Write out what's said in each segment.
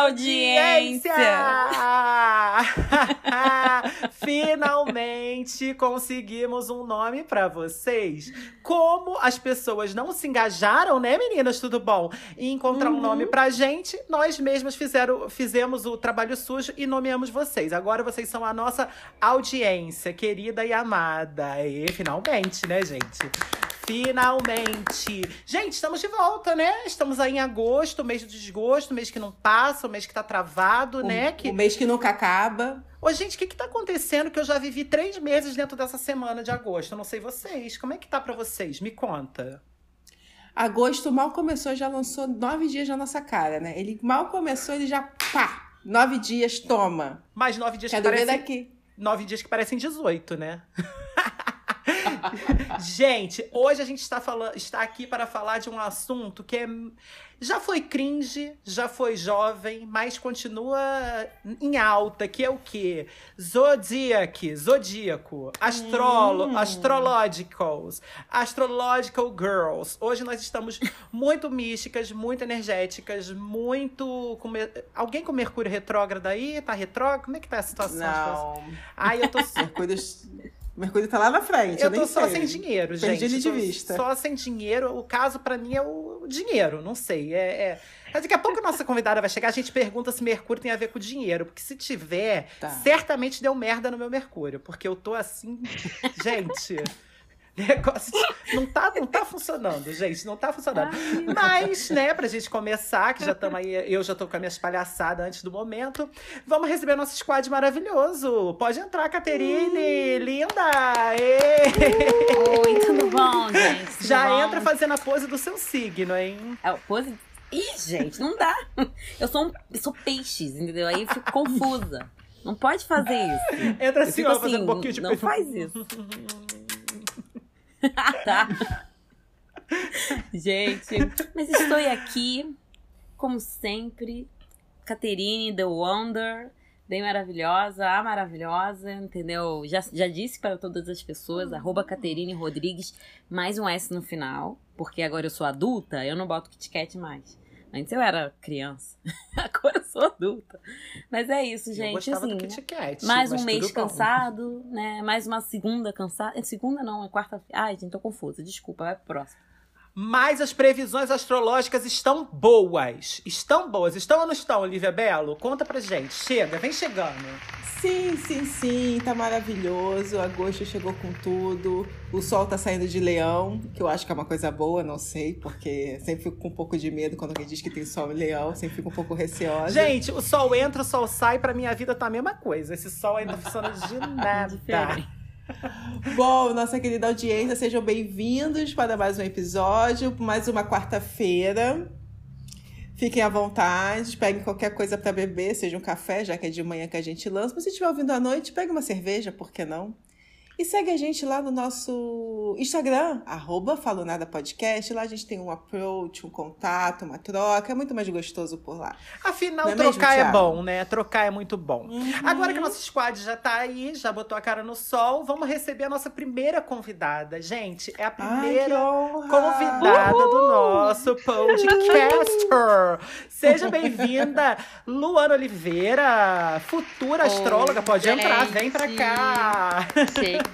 audiência! Finalmente conseguimos um nome para vocês. Como as pessoas não se engajaram, né, meninas? Tudo bom? E encontrar uhum. um nome pra gente, nós mesmas fizeram, fizemos o trabalho sujo e nomeamos vocês. Agora vocês são a nossa audiência, querida e amada. E finalmente, né, gente? Finalmente! Gente, estamos de volta, né? Estamos aí em agosto, mês do desgosto, mês que não passa, mês que tá travado, o, né? Que... O mês que nunca acaba. Ô, gente, o que que tá acontecendo que eu já vivi três meses dentro dessa semana de agosto? Eu não sei vocês. Como é que tá para vocês? Me conta. Agosto mal começou, já lançou nove dias na nossa cara, né? Ele mal começou, ele já pá! Nove dias, toma. Mais nove dias Quero que parecem... daqui. Nove dias que parecem 18, né? gente, hoje a gente está, falando, está aqui para falar de um assunto que é, já foi cringe, já foi jovem, mas continua em alta, que é o quê? Zodiac, zodíaco, astrolo, hum. astrologicals, astrological girls. Hoje nós estamos muito místicas, muito energéticas, muito... Com... Alguém com Mercúrio retrógrado aí? Tá retrógrado? Como é que tá a situação? Não. Ai, eu tô... Mercúrio Mercúrio tá lá na frente. Eu, eu tô só sei. sem dinheiro, gente. Perdi de vista. Só sem dinheiro. O caso para mim é o dinheiro, não sei. É, é... Daqui a pouco a nossa convidada vai chegar, a gente pergunta se Mercúrio tem a ver com dinheiro. Porque se tiver, tá. certamente deu merda no meu Mercúrio. Porque eu tô assim. gente. Negócio não tá, não tá funcionando, gente, não tá funcionando. Ai. Mas, né, pra gente começar, que já estamos aí, eu já tô com as minhas palhaçadas antes do momento, vamos receber nosso squad maravilhoso. Pode entrar, Caterine, linda! Oi, tudo bom, gente? Tudo já bom? entra fazendo a pose do seu signo, hein? É, pose... Ih, gente, não dá. Eu sou, um, eu sou peixes, entendeu? Aí eu fico confusa. Não pode fazer isso. Entra assim, ó, assim, fazendo um pouquinho de Não faz isso. tá. Gente, mas estou aqui, como sempre, Caterine, The Wonder, bem maravilhosa, a maravilhosa, entendeu? Já, já disse para todas as pessoas, uhum. arroba Caterine Rodrigues, mais um S no final, porque agora eu sou adulta, eu não boto KitKat mais. Antes eu era criança, agora eu sou adulta. Mas é isso, gente. Eu assim, Kat, mais um mês cansado, né? Mais uma segunda cansada. É segunda não, é quarta-feira. Ai, gente, tô confusa. Desculpa, vai pro próximo. Mas as previsões astrológicas estão boas. Estão boas. Estão ou não estão, Olivia Belo? Conta pra gente. Chega, vem chegando. Sim, sim, sim. Tá maravilhoso. Agosto chegou com tudo. O sol tá saindo de leão, que eu acho que é uma coisa boa, não sei, porque sempre fico com um pouco de medo quando alguém diz que tem sol em leão. Sempre fico um pouco receosa. Gente, o sol entra, o sol sai. Pra minha vida tá a mesma coisa. Esse sol ainda funciona de nada. Bom, nossa querida audiência, sejam bem-vindos para mais um episódio, mais uma quarta-feira. Fiquem à vontade, peguem qualquer coisa para beber, seja um café, já que é de manhã que a gente lança. Mas se estiver ouvindo à noite, pegue uma cerveja, por que não? E segue a gente lá no nosso Instagram, arroba Falo Nada Podcast. Lá a gente tem um approach, um contato, uma troca. É muito mais gostoso por lá. Afinal, é trocar mesmo, é bom, né? Trocar é muito bom. Uhum. Agora que o nosso squad já tá aí, já botou a cara no sol, vamos receber a nossa primeira convidada. Gente, é a primeira Ai, convidada Uhul. do nosso podcaster. Seja bem-vinda, Luana Oliveira, futura astróloga. Pode gente. entrar, vem pra cá. Cheguei.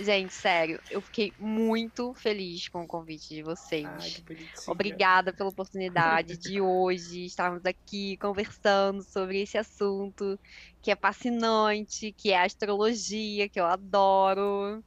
Gente, sério, eu fiquei muito feliz com o convite de vocês. Ai, Obrigada pela oportunidade de hoje estarmos aqui conversando sobre esse assunto que é fascinante, que é astrologia, que eu adoro.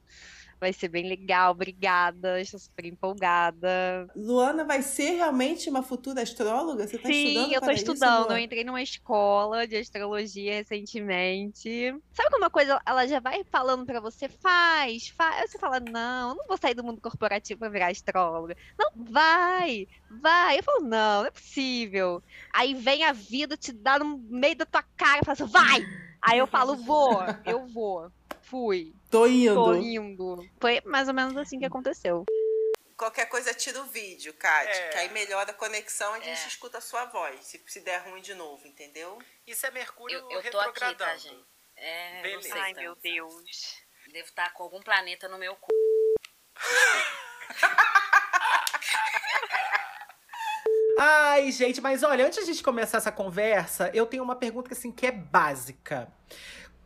Vai ser bem legal, obrigada. Estou super empolgada. Luana vai ser realmente uma futura astróloga? Você está estudando? Sim, eu estou estudando. Isso, eu entrei numa escola de astrologia recentemente. Sabe como uma coisa ela já vai falando para você, faz, faz. Aí você fala, não, eu não vou sair do mundo corporativo para virar astróloga. Não, vai, vai. Eu falo, não, não é possível. Aí vem a vida te dá no meio da tua cara e fala assim, vai! Aí eu falo, vou, eu vou. Fui. Tô indo. Tô indo. Foi mais ou menos assim que aconteceu. Qualquer coisa tira o vídeo, Kátia, é. que aí melhora a conexão e a gente é. escuta a sua voz, se, se der ruim de novo, entendeu? Isso é Mercúrio eu, eu tô aqui, tá, gente? É, Beleza. Ai, meu Deus. Devo estar com algum planeta no meu cu. Ai, gente, mas olha, antes de a gente começar essa conversa, eu tenho uma pergunta assim, que é básica.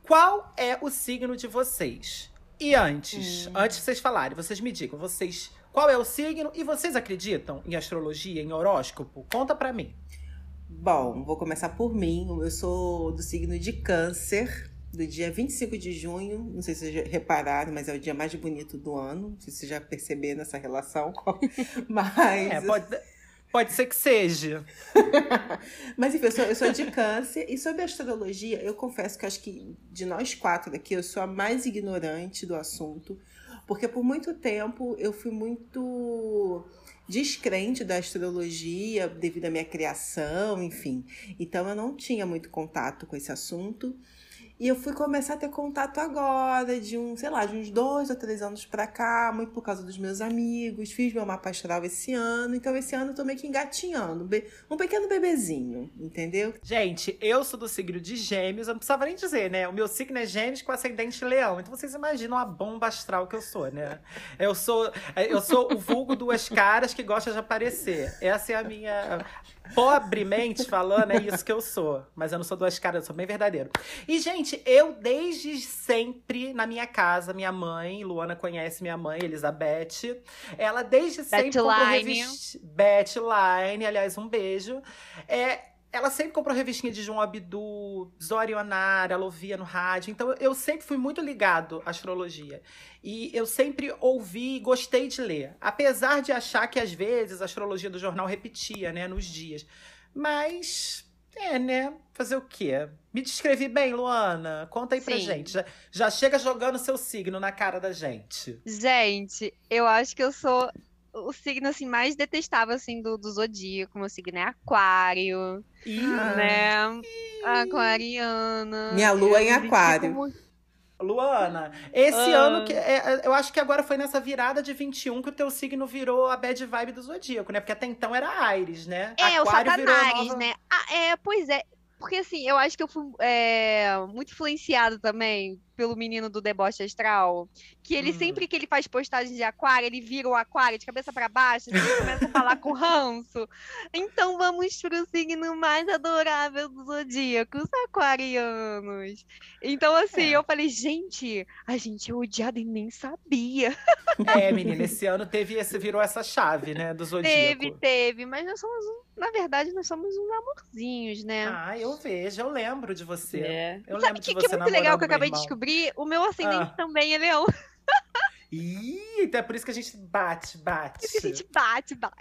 Qual é o signo de vocês? E antes, hum. antes de vocês falarem, vocês me digam, vocês qual é o signo e vocês acreditam em astrologia, em horóscopo? Conta pra mim. Bom, vou começar por mim. Eu sou do signo de Câncer, do dia 25 de junho. Não sei se vocês já repararam, mas é o dia mais bonito do ano. Não sei se vocês já perceberam essa relação. mas. É, pode, pode ser que seja. mas enfim, eu sou, eu sou de Câncer. E sobre astrologia, eu confesso que acho que de nós quatro aqui, eu sou a mais ignorante do assunto. Porque por muito tempo eu fui muito descrente da astrologia devido à minha criação, enfim. Então eu não tinha muito contato com esse assunto. E eu fui começar a ter contato agora, de um, sei lá, de uns dois ou três anos pra cá, muito por causa dos meus amigos. Fiz meu mapa astral esse ano, então esse ano eu tô meio que engatinhando. Um pequeno bebezinho, entendeu? Gente, eu sou do signo de Gêmeos, eu não precisava nem dizer, né? O meu signo é Gêmeos com ascendente Leão. Então vocês imaginam a bomba astral que eu sou, né? Eu sou, eu sou o vulgo duas caras que gosta de aparecer. Essa é a minha pobremente falando, é isso que eu sou. Mas eu não sou duas caras, eu sou bem verdadeiro. E, gente, eu desde sempre na minha casa, minha mãe, Luana conhece minha mãe, Elizabeth. Ela desde sempre comprou revista. Beth Line, aliás, um beijo. É, ela sempre comprou revistinha de João Abdu, Zori Onara, ela ouvia no rádio. Então eu sempre fui muito ligado à astrologia. E eu sempre ouvi e gostei de ler. Apesar de achar que às vezes a astrologia do jornal repetia, né, nos dias. Mas é, né? Fazer o quê? Me descrevi bem, Luana? Conta aí Sim. pra gente. Já, já chega jogando seu signo na cara da gente. Gente, eu acho que eu sou o signo assim mais detestável assim do, do zodíaco, meu signo é aquário, Ih. né? Ih. Aquariana. Minha lua é em aquário. Luana, esse ah. ano que é, é, eu acho que agora foi nessa virada de 21 que o teu signo virou a bad vibe do zodíaco, né? Porque até então era Ares, né? É, Aquário o Satanás, nova... né? Ah, é, pois é. Porque assim, eu acho que eu fui é, muito influenciado também pelo menino do deboche astral, que ele hum. sempre que ele faz postagem de aquário, ele vira o aquário de cabeça para baixo, assim, começa a falar com ranço. Então vamos pro signo mais adorável do zodíaco, os aquarianos. Então assim, é. eu falei, gente, a gente é odiado e nem sabia. É, menina, esse ano teve esse virou essa chave, né, do zodíaco. Teve, teve, mas nós somos, na verdade, nós somos uns amorzinhos, né? Ah, eu vejo, eu lembro de você. É. Eu Sabe lembro que, de você que é muito legal que eu acabei de descobrir descobri, o meu ascendente ah. também é leão. Ih, então é por isso que a gente bate, bate. a gente bate, bate.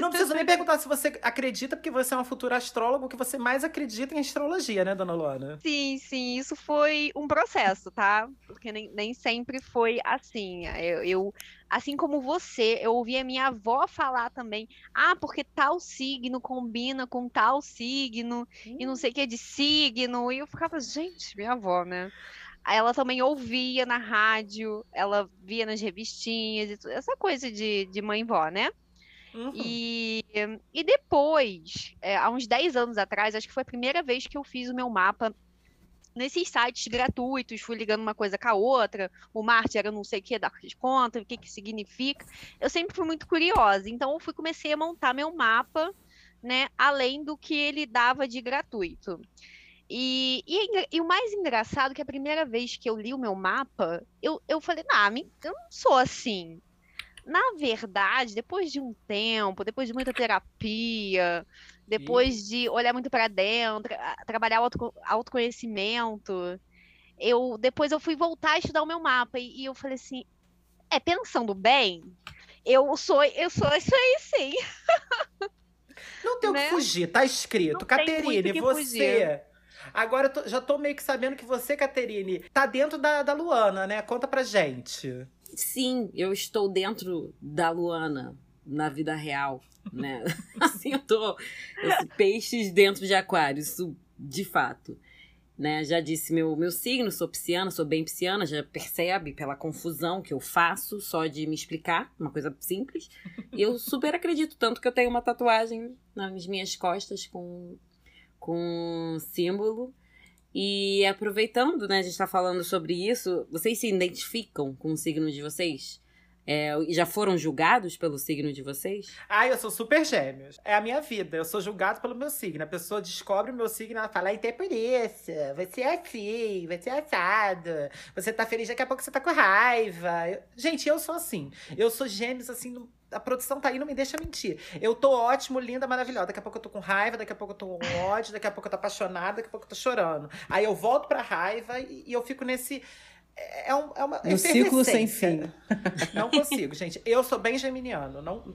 Não preciso nem perguntar se você acredita, porque você é uma futura astróloga, que você mais acredita em astrologia, né, dona Luana? Sim, sim, isso foi um processo, tá? Porque nem, nem sempre foi assim. Eu, eu, assim como você, eu ouvi a minha avó falar também, ah, porque tal signo combina com tal signo, hum. e não sei o que é de signo, e eu ficava, gente, minha avó, né? Ela também ouvia na rádio, ela via nas revistinhas, essa coisa de, de mãe-vó, né? Uhum. E, e depois, é, há uns 10 anos atrás, acho que foi a primeira vez que eu fiz o meu mapa nesses sites gratuitos, fui ligando uma coisa com a outra, o Marte era não sei o que, dar conta, o que que significa. Eu sempre fui muito curiosa, então eu fui comecei a montar meu mapa, né, além do que ele dava de gratuito. E, e, e, o mais engraçado é que a primeira vez que eu li o meu mapa, eu, eu falei, ah, eu não sou assim. Na verdade, depois de um tempo, depois de muita terapia, depois de olhar muito para dentro, trabalhar o auto, autoconhecimento, eu depois eu fui voltar a estudar o meu mapa e, e eu falei assim, é pensando bem, eu sou eu sou isso aí sim. Não tem o né? que fugir, tá escrito. Caterine, você fugir. Agora eu tô, já tô meio que sabendo que você, Caterine, tá dentro da, da Luana, né? Conta pra gente. Sim, eu estou dentro da Luana na vida real, né? assim, eu tô. Esse peixes dentro de aquário, isso de fato. Né, já disse meu, meu signo, sou pisciana, sou bem pisciana, já percebe pela confusão que eu faço só de me explicar, uma coisa simples. E eu super acredito, tanto que eu tenho uma tatuagem nas minhas costas com com símbolo. E aproveitando, né, a gente tá falando sobre isso, vocês se identificam com o signo de vocês? É, já foram julgados pelo signo de vocês? Ah, eu sou super gêmeos. É a minha vida. Eu sou julgado pelo meu signo. A pessoa descobre o meu signo, ela fala, então é por isso. Você é assim, você é assado. Você tá feliz, daqui a pouco você tá com raiva. Gente, eu sou assim. Eu sou gêmeos, assim, a produção tá aí, não me deixa mentir. Eu tô ótimo, linda, maravilhosa. Daqui a pouco eu tô com raiva, daqui a pouco eu tô com ódio, daqui a pouco eu tô apaixonada, daqui a pouco eu tô chorando. Aí eu volto pra raiva e, e eu fico nesse é, é, um, é uma no ciclo sem fim. Não consigo, gente. Eu sou bem geminiano, não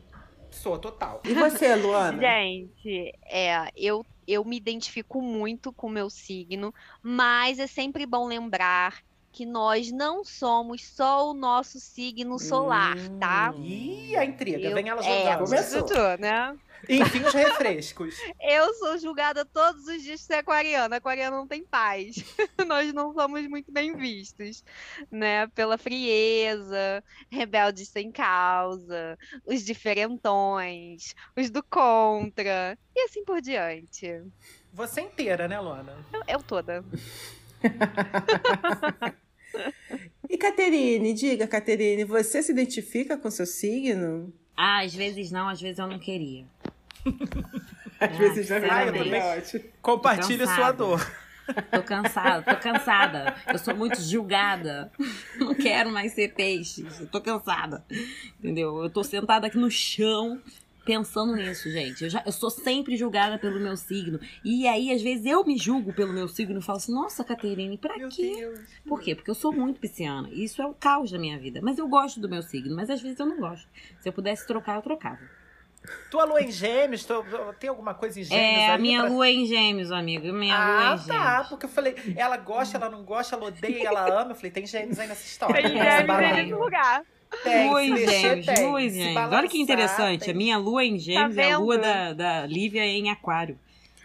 sou total. E você, Luana? Gente, é, eu eu me identifico muito com o meu signo, mas é sempre bom lembrar que nós não somos só o nosso signo solar, tá? hum. tá? Ih, a intriga, eu, vem ela jogando. É, Começou. né? Enfim, os refrescos. Eu sou julgada todos os dias de ser aquariana. Aquariana não tem paz. Nós não somos muito bem vistos, né? Pela frieza, rebeldes sem causa, os diferentões, os do contra, e assim por diante. Você inteira, né, Luana? Eu, eu toda. e Caterine, diga, Caterine, você se identifica com seu signo? Ah, às vezes não, às vezes eu não queria. às ah, vezes já ah, eu também. Ótimo. Compartilhe sua dor. Tô cansada, tô cansada. Eu sou muito julgada. Não quero mais ser peixe. Eu tô cansada. Entendeu? Eu tô sentada aqui no chão pensando nisso, gente. Eu, já, eu sou sempre julgada pelo meu signo. E aí, às vezes, eu me julgo pelo meu signo e falo assim, nossa, Caterine, pra meu quê? Deus. Por quê? Porque eu sou muito pisciana. E isso é o caos da minha vida. Mas eu gosto do meu signo, mas às vezes eu não gosto. Se eu pudesse trocar, eu trocava. Tua lua em gêmeos, tu, tem alguma coisa em gêmeos? É, a minha pra... lua é em gêmeos, amigo. Minha ah, lua em tá, gêmeos. tá. Porque eu falei, ela gosta, ela não gosta, ela odeia, ela ama. Eu falei, tem gêmeos aí nessa história. Tem gêmeos aí nesse lugar. Tem, lua em gêmeos, lua em gêmeos. Olha que interessante, tem. a minha lua em gêmeos tá é a lua da, da Lívia em aquário.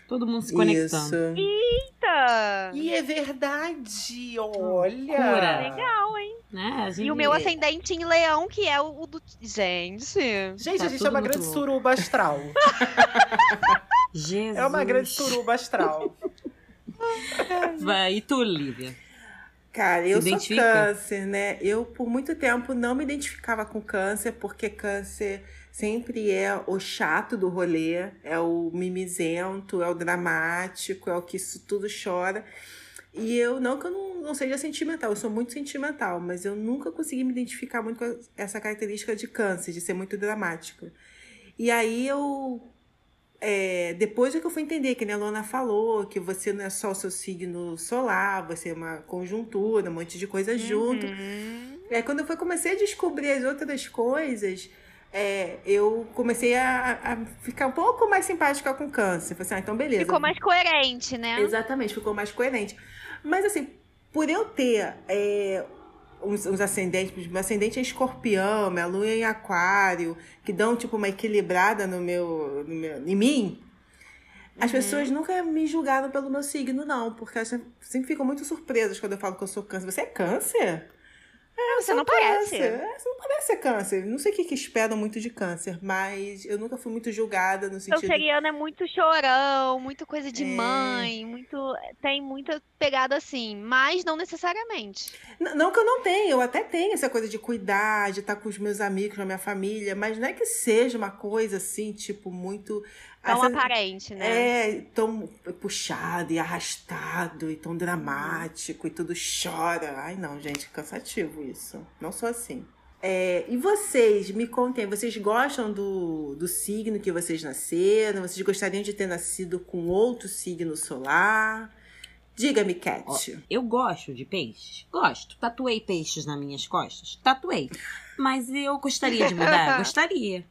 Todo mundo se conectando. Isso. Eita! E é verdade, olha! Pura. Legal, hein? Né? Gente... E o meu ascendente em leão, que é o, do... Gente... Gente, tá a gente é uma grande louco. suruba astral. Jesus. É uma grande suruba astral. Vai, e tu, Lívia? Cara, eu sou câncer, né? Eu, por muito tempo, não me identificava com câncer, porque câncer sempre é o chato do rolê, é o mimizento, é o dramático, é o que isso tudo chora. E eu, não que eu não, não seja sentimental, eu sou muito sentimental, mas eu nunca consegui me identificar muito com essa característica de câncer, de ser muito dramática. E aí eu é, depois é que eu fui entender, que a Lona falou, que você não é só o seu signo solar, você é uma conjuntura, um monte de coisa junto. Uhum. É, quando eu fui, comecei a descobrir as outras coisas, é, eu comecei a, a, ficar um pouco mais simpática com câncer. Falei assim, ah, então beleza. Ficou mais coerente, né? Exatamente, ficou mais coerente. Mas assim, por eu ter é, uns, uns ascendentes, meu ascendente é escorpião, minha lua é em aquário, que dão tipo uma equilibrada no meu, no meu em mim. As uhum. pessoas nunca me julgaram pelo meu signo, não, porque elas sempre ficam muito surpresas quando eu falo que eu sou câncer. Você é câncer? É, você não parece. É, você não parece ser câncer. Não sei o que, que esperam muito de câncer, mas eu nunca fui muito julgada no sentido. Canceriano é muito chorão, muito coisa de é... mãe, muito. Tem muita pegada assim, mas não necessariamente. Não, não, que eu não tenha, eu até tenho essa coisa de cuidar, de estar com os meus amigos, com a minha família, mas não é que seja uma coisa assim, tipo, muito Tão Essa, aparente, né? É, tão puxado e arrastado e tão dramático e tudo chora. Ai, não, gente, cansativo isso. Não sou assim. É, e vocês, me contem, vocês gostam do, do signo que vocês nasceram? Vocês gostariam de ter nascido com outro signo solar? Diga-me, Cat. eu gosto de peixes. Gosto. Tatuei peixes nas minhas costas. Tatuei. Mas eu gostaria de mudar? gostaria.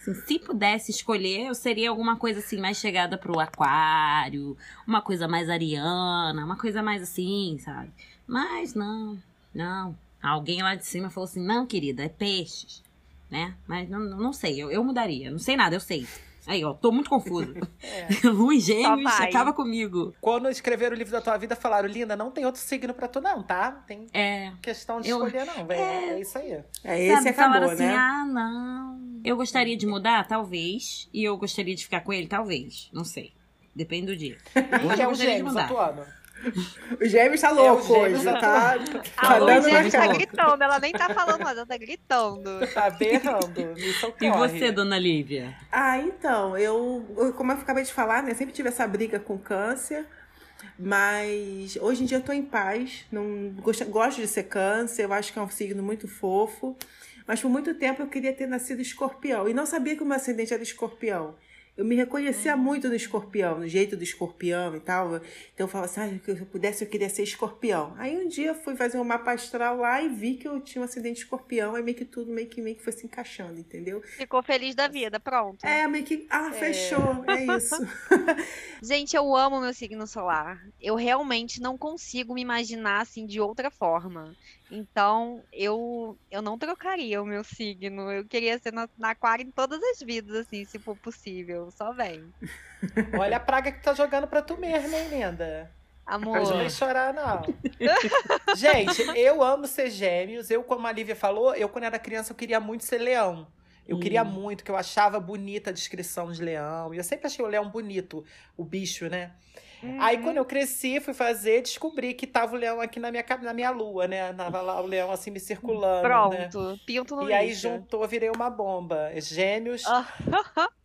Assim, se pudesse escolher, eu seria alguma coisa assim, mais chegada pro aquário, uma coisa mais ariana, uma coisa mais assim, sabe? Mas não, não. Alguém lá de cima falou assim: não, querida, é peixes, né? Mas não, não sei, eu, eu mudaria. Não sei nada, eu sei. Aí, ó, tô muito confuso. É. Luz Gêmeos acaba comigo. Quando escreveram o livro da tua vida, falaram, Linda, não tem outro signo pra tu, não, tá? Tem é. questão de eu... escolher, não, velho. É... é... isso aí. É, esse Sabe, acabou, assim, né? ah, não. Eu gostaria de mudar, talvez. E eu gostaria de ficar com ele, talvez. Não sei. Depende do dia. Hoje é o Gêmeos atuando. O Gêmeos tá louco é, hoje, tá? Tá dando o Gêmeos tá gritando, ela nem tá falando, mas ela tá gritando. Tá berrando, E você, dona Lívia? Ah, então, eu, como eu acabei de falar, né, sempre tive essa briga com câncer. Mas hoje em dia eu tô em paz, não gosto, gosto de ser câncer, eu acho que é um signo muito fofo. Mas por muito tempo eu queria ter nascido escorpião e não sabia que o meu ascendente era escorpião eu me reconhecia uhum. muito no escorpião, no jeito do escorpião e tal. Então eu falava assim, ah, se eu pudesse, eu queria ser escorpião. Aí um dia eu fui fazer um mapa astral lá e vi que eu tinha um acidente escorpião, aí meio que tudo meio que, meio que foi se encaixando, entendeu? Ficou feliz da vida, pronto. É, meio que, ah, é. fechou, é isso. Gente, eu amo meu signo solar. Eu realmente não consigo me imaginar assim de outra forma. Então, eu, eu não trocaria o meu signo. Eu queria ser na, na aquário em todas as vidas, assim, se for possível. Só vem. Olha a praga que tá jogando pra tu mesmo, hein, linda? Amor. Não nem chorar, não. Gente, eu amo ser gêmeos. Eu, como a Lívia falou, eu, quando era criança, eu queria muito ser leão. Eu hum. queria muito, que eu achava bonita a descrição de leão. E eu sempre achei o leão bonito, o bicho, né? Uhum. Aí, quando eu cresci, fui fazer, descobri que tava o leão aqui na minha, na minha lua, né? Tava lá o leão assim me circulando. Né? Pronto, né? pinto no E aí juntou, virei uma bomba. Gêmeos.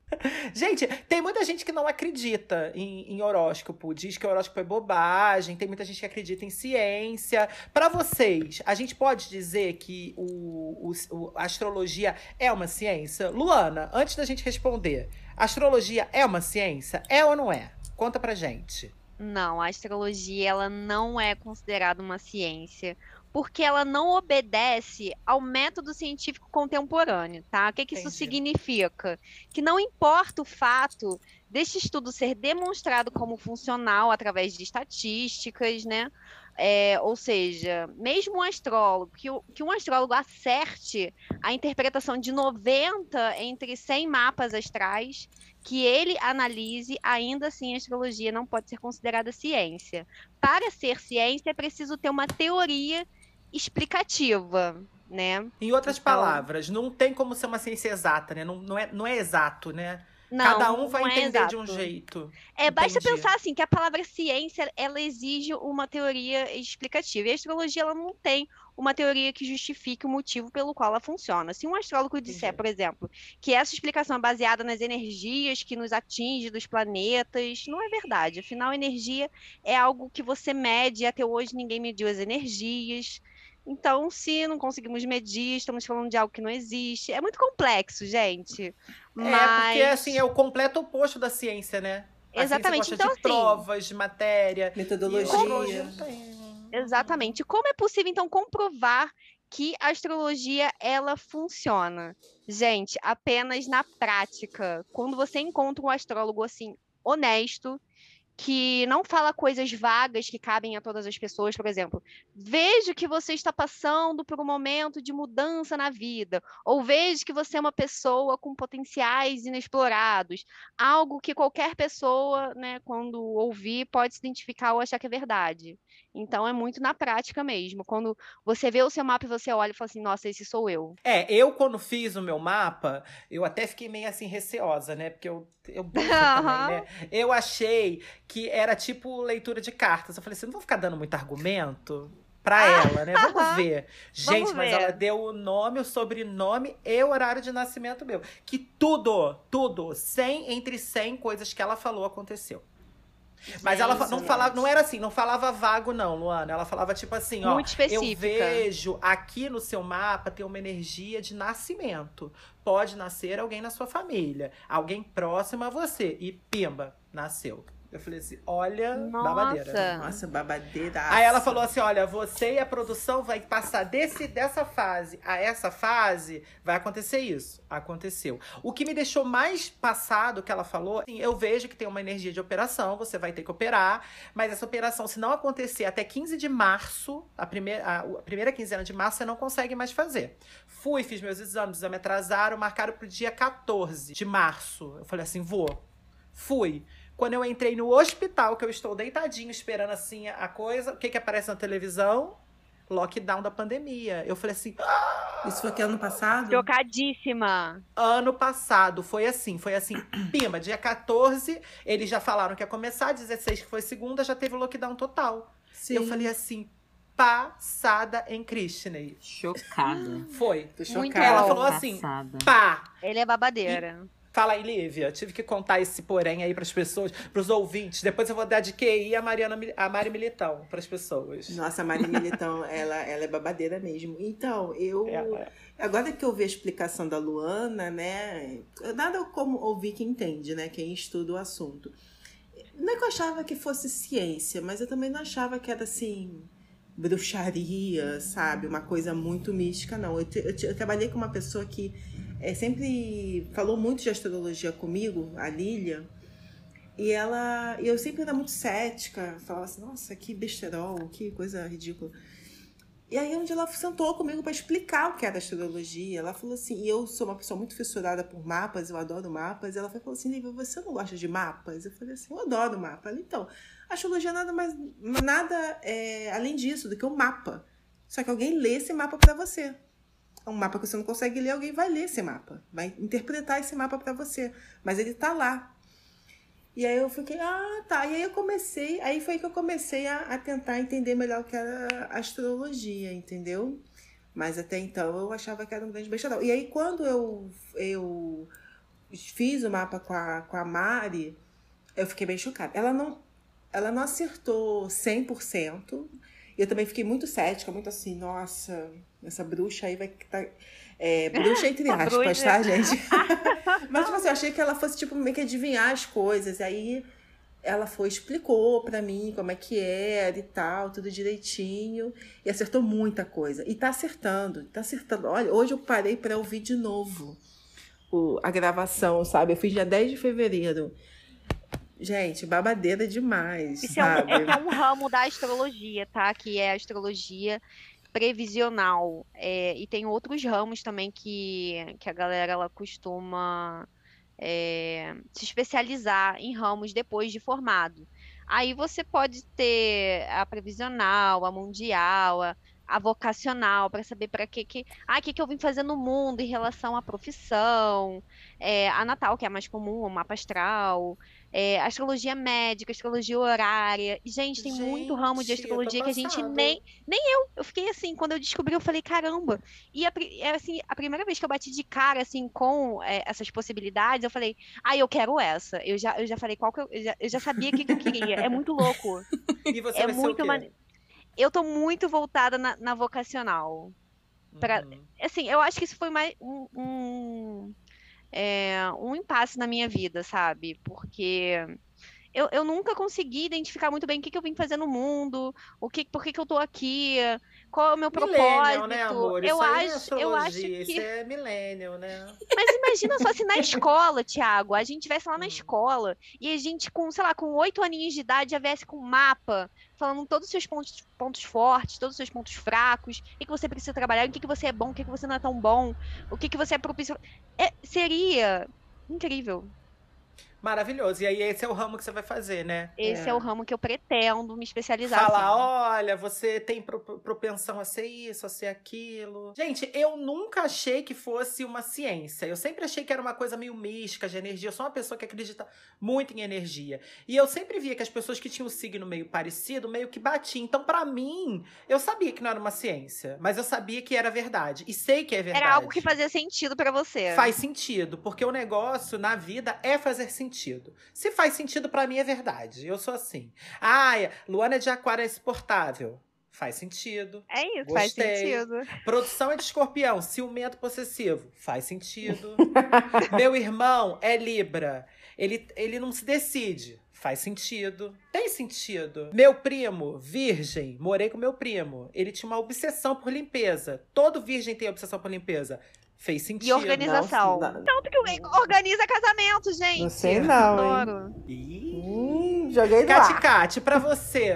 Gente, tem muita gente que não acredita em, em, horóscopo, diz que horóscopo é bobagem, tem muita gente que acredita em ciência. Para vocês, a gente pode dizer que o, o, a astrologia é uma ciência? Luana, antes da gente responder, astrologia é uma ciência? É ou não é? Conta pra gente. Não, a astrologia ela não é considerada uma ciência, porque ela não obedece ao método científico contemporâneo, tá? O que, que isso significa? Que não importa o fato deste estudo ser demonstrado como funcional através de estatísticas, né? É, ou seja, mesmo um astrólogo, que, que um astrólogo acerte a interpretação de 90 entre 100 mapas astrais, que ele analise, ainda assim a astrologia não pode ser considerada ciência. Para ser ciência, é preciso ter uma teoria explicativa, né? Em outras então... palavras, não tem como ser uma ciência exata, né? Não, não, é, não é exato, né? Não, Cada um vai é entender é de um jeito. É, basta pensar assim, que a palavra ciência, ela exige uma teoria explicativa. E a astrologia, ela não tem uma teoria que justifique o motivo pelo qual ela funciona. Se um astrólogo disser, por exemplo, que essa explicação é baseada nas energias que nos atinge dos planetas, não é verdade. Afinal, energia é algo que você mede, até hoje ninguém mediu as energias. Então, se não conseguimos medir, estamos falando de algo que não existe. É muito complexo, gente. Mas... É, porque assim, é o completo oposto da ciência, né? A Exatamente. Ciência então, de assim, provas, de matéria. Metodologia. Exatamente. Como é possível, então, comprovar que a astrologia ela funciona? Gente, apenas na prática. Quando você encontra um astrólogo assim honesto, que não fala coisas vagas que cabem a todas as pessoas, por exemplo, vejo que você está passando por um momento de mudança na vida, ou vejo que você é uma pessoa com potenciais inexplorados, algo que qualquer pessoa, né, quando ouvir, pode se identificar ou achar que é verdade. Então é muito na prática mesmo. Quando você vê o seu mapa e você olha e fala assim, nossa, esse sou eu. É, eu quando fiz o meu mapa, eu até fiquei meio assim receosa, né? Porque eu eu também, né? Eu achei que era tipo leitura de cartas. Eu falei assim, não vou ficar dando muito argumento pra ah, ela, né? Vamos ver. Gente, Vamos mas ver. ela deu o nome, o sobrenome e o horário de nascimento meu. Que tudo, tudo, 100 entre 100 coisas que ela falou aconteceu. Mas ela não falava, não era assim, não falava vago, não, Luana. Ela falava tipo assim, Muito ó. Específica. Eu vejo aqui no seu mapa tem uma energia de nascimento. Pode nascer alguém na sua família, alguém próximo a você. E pimba, nasceu. Eu falei assim, olha, Nossa. babadeira. Nossa, babadeira. Aí ela falou assim, olha, você e a produção vai passar desse, dessa fase a essa fase, vai acontecer isso. Aconteceu. O que me deixou mais passado, que ela falou, assim, eu vejo que tem uma energia de operação, você vai ter que operar, mas essa operação, se não acontecer até 15 de março, a primeira, a, a primeira quinzena de março, você não consegue mais fazer. Fui, fiz meus exames, exame atrasaram, marcaram pro dia 14 de março. Eu falei assim, vou. Fui. Quando eu entrei no hospital, que eu estou deitadinho esperando assim a coisa, o que que aparece na televisão? Lockdown da pandemia. Eu falei assim, ah! Isso foi que ano passado? Trocadíssima. Ano passado foi assim, foi assim, pima, dia 14, eles já falaram que ia começar, 16 que foi segunda, já teve o lockdown total. Sim. Eu falei assim, passada em Christney. Chocada. Foi. Tô chocada. Muito ela falou assim, pá. Ele é babadeira. Fala aí, Lívia. Tive que contar esse porém aí pras pessoas, pros ouvintes. Depois eu vou dar de QI a Mariana, a Mari Militão pras pessoas. Nossa, a Mari Militão, ela, ela é babadeira mesmo. Então, eu. É. Agora que eu vi a explicação da Luana, né? Nada como ouvir quem entende, né? Quem estuda o assunto. Não é que eu achava que fosse ciência, mas eu também não achava que era assim bruxaria, sabe? Uma coisa muito mística, não. Eu, eu, eu trabalhei com uma pessoa que é, sempre falou muito de astrologia comigo, a Lilia, e ela. Eu sempre era muito cética, falava assim, nossa, que besterol, que coisa ridícula. E aí, onde ela sentou comigo para explicar o que era astrologia, ela falou assim: e eu sou uma pessoa muito fissurada por mapas, eu adoro mapas. Ela falou assim: Lívia, você não gosta de mapas? Eu falei assim: eu adoro mapa. Ela, então, astrologia nada mais, nada é, além disso do que um mapa. Só que alguém lê esse mapa para você. É um mapa que você não consegue ler, alguém vai ler esse mapa, vai interpretar esse mapa para você. Mas ele tá lá. E aí eu fiquei, ah, tá. E aí eu comecei, aí foi que eu comecei a, a tentar entender melhor o que era astrologia, entendeu? Mas até então eu achava que era um grande besteirão. E aí quando eu, eu fiz o mapa com a, com a Mari, eu fiquei bem chocada. Ela não, ela não acertou 100%. Eu também fiquei muito cética, muito assim, nossa, essa bruxa aí vai estar... Tá é, bruxa entre aspas, tá, gente? Mas, tipo assim, eu achei que ela fosse, tipo, meio que adivinhar as coisas. E aí ela foi, explicou para mim como é que era e tal, tudo direitinho. E acertou muita coisa. E tá acertando, tá acertando. Olha, hoje eu parei para ouvir de novo o, a gravação, sabe? Eu fiz dia 10 de fevereiro. Gente, babadeira demais. Isso sabe? É, um, é um ramo da astrologia, tá? Que é a astrologia previsional. É, e tem outros ramos também que, que a galera ela costuma é, se especializar em ramos depois de formado. Aí você pode ter a previsional, a mundial, a, a vocacional, para saber para que que, ah, que que eu vim fazer no mundo em relação à profissão, é, a natal, que é mais comum, o mapa astral, é, astrologia médica, astrologia horária. Gente, tem gente, muito ramo de astrologia que a gente nem. Nem eu. Eu fiquei assim, quando eu descobri, eu falei, caramba. E a, é, assim, a primeira vez que eu bati de cara assim com é, essas possibilidades, eu falei, ah, eu quero essa. Eu já, eu já falei qual que eu. Eu já, eu já sabia o que, que, eu queria. É muito louco. E você é muito maneiro. Eu tô muito voltada na, na vocacional. Pra, uhum. Assim, eu acho que isso foi mais um, um é, um impasse na minha vida, sabe? Porque eu, eu nunca consegui identificar muito bem o que, que eu vim fazer no mundo, o que, por que, que eu tô aqui, qual é o meu propósito. né, amor? Eu isso acho, é eu acho que isso é milênio, né? Mas imagina só se na escola, Tiago, a gente tivesse lá na hum. escola e a gente com, sei lá, com oito aninhos de idade já viesse com um mapa falando todos os seus pontos, pontos fortes, todos os seus pontos fracos, o que, você precisa trabalhar, o que, que você é bom, o que, que você não é tão bom, o que, que você é propício. É, seria incrível. Maravilhoso. E aí, esse é o ramo que você vai fazer, né? Esse é, é o ramo que eu pretendo me especializar. Falar, assim. olha, você tem propensão a ser isso, a ser aquilo. Gente, eu nunca achei que fosse uma ciência. Eu sempre achei que era uma coisa meio mística de energia. Eu sou uma pessoa que acredita muito em energia. E eu sempre via que as pessoas que tinham o signo meio parecido, meio que batiam. Então, para mim, eu sabia que não era uma ciência. Mas eu sabia que era verdade. E sei que é verdade. Era algo que fazia sentido para você. Faz sentido. Porque o negócio na vida é fazer sentido sentido. Se faz sentido, para mim é verdade. Eu sou assim. Ah, Luana é de Aquário é exportável. Faz sentido. É isso, Gostei. faz sentido. Produção é de escorpião, ciumento possessivo. Faz sentido. Meu irmão é Libra. Ele, ele não se decide. Faz sentido. Tem sentido. Meu primo, virgem, morei com meu primo. Ele tinha uma obsessão por limpeza. Todo virgem tem obsessão por limpeza. Fez sentido. E organização. Não, Tanto que organiza casamento, gente. Não sei não, Adoro. Ih, hum, joguei Cate, Cate, pra você...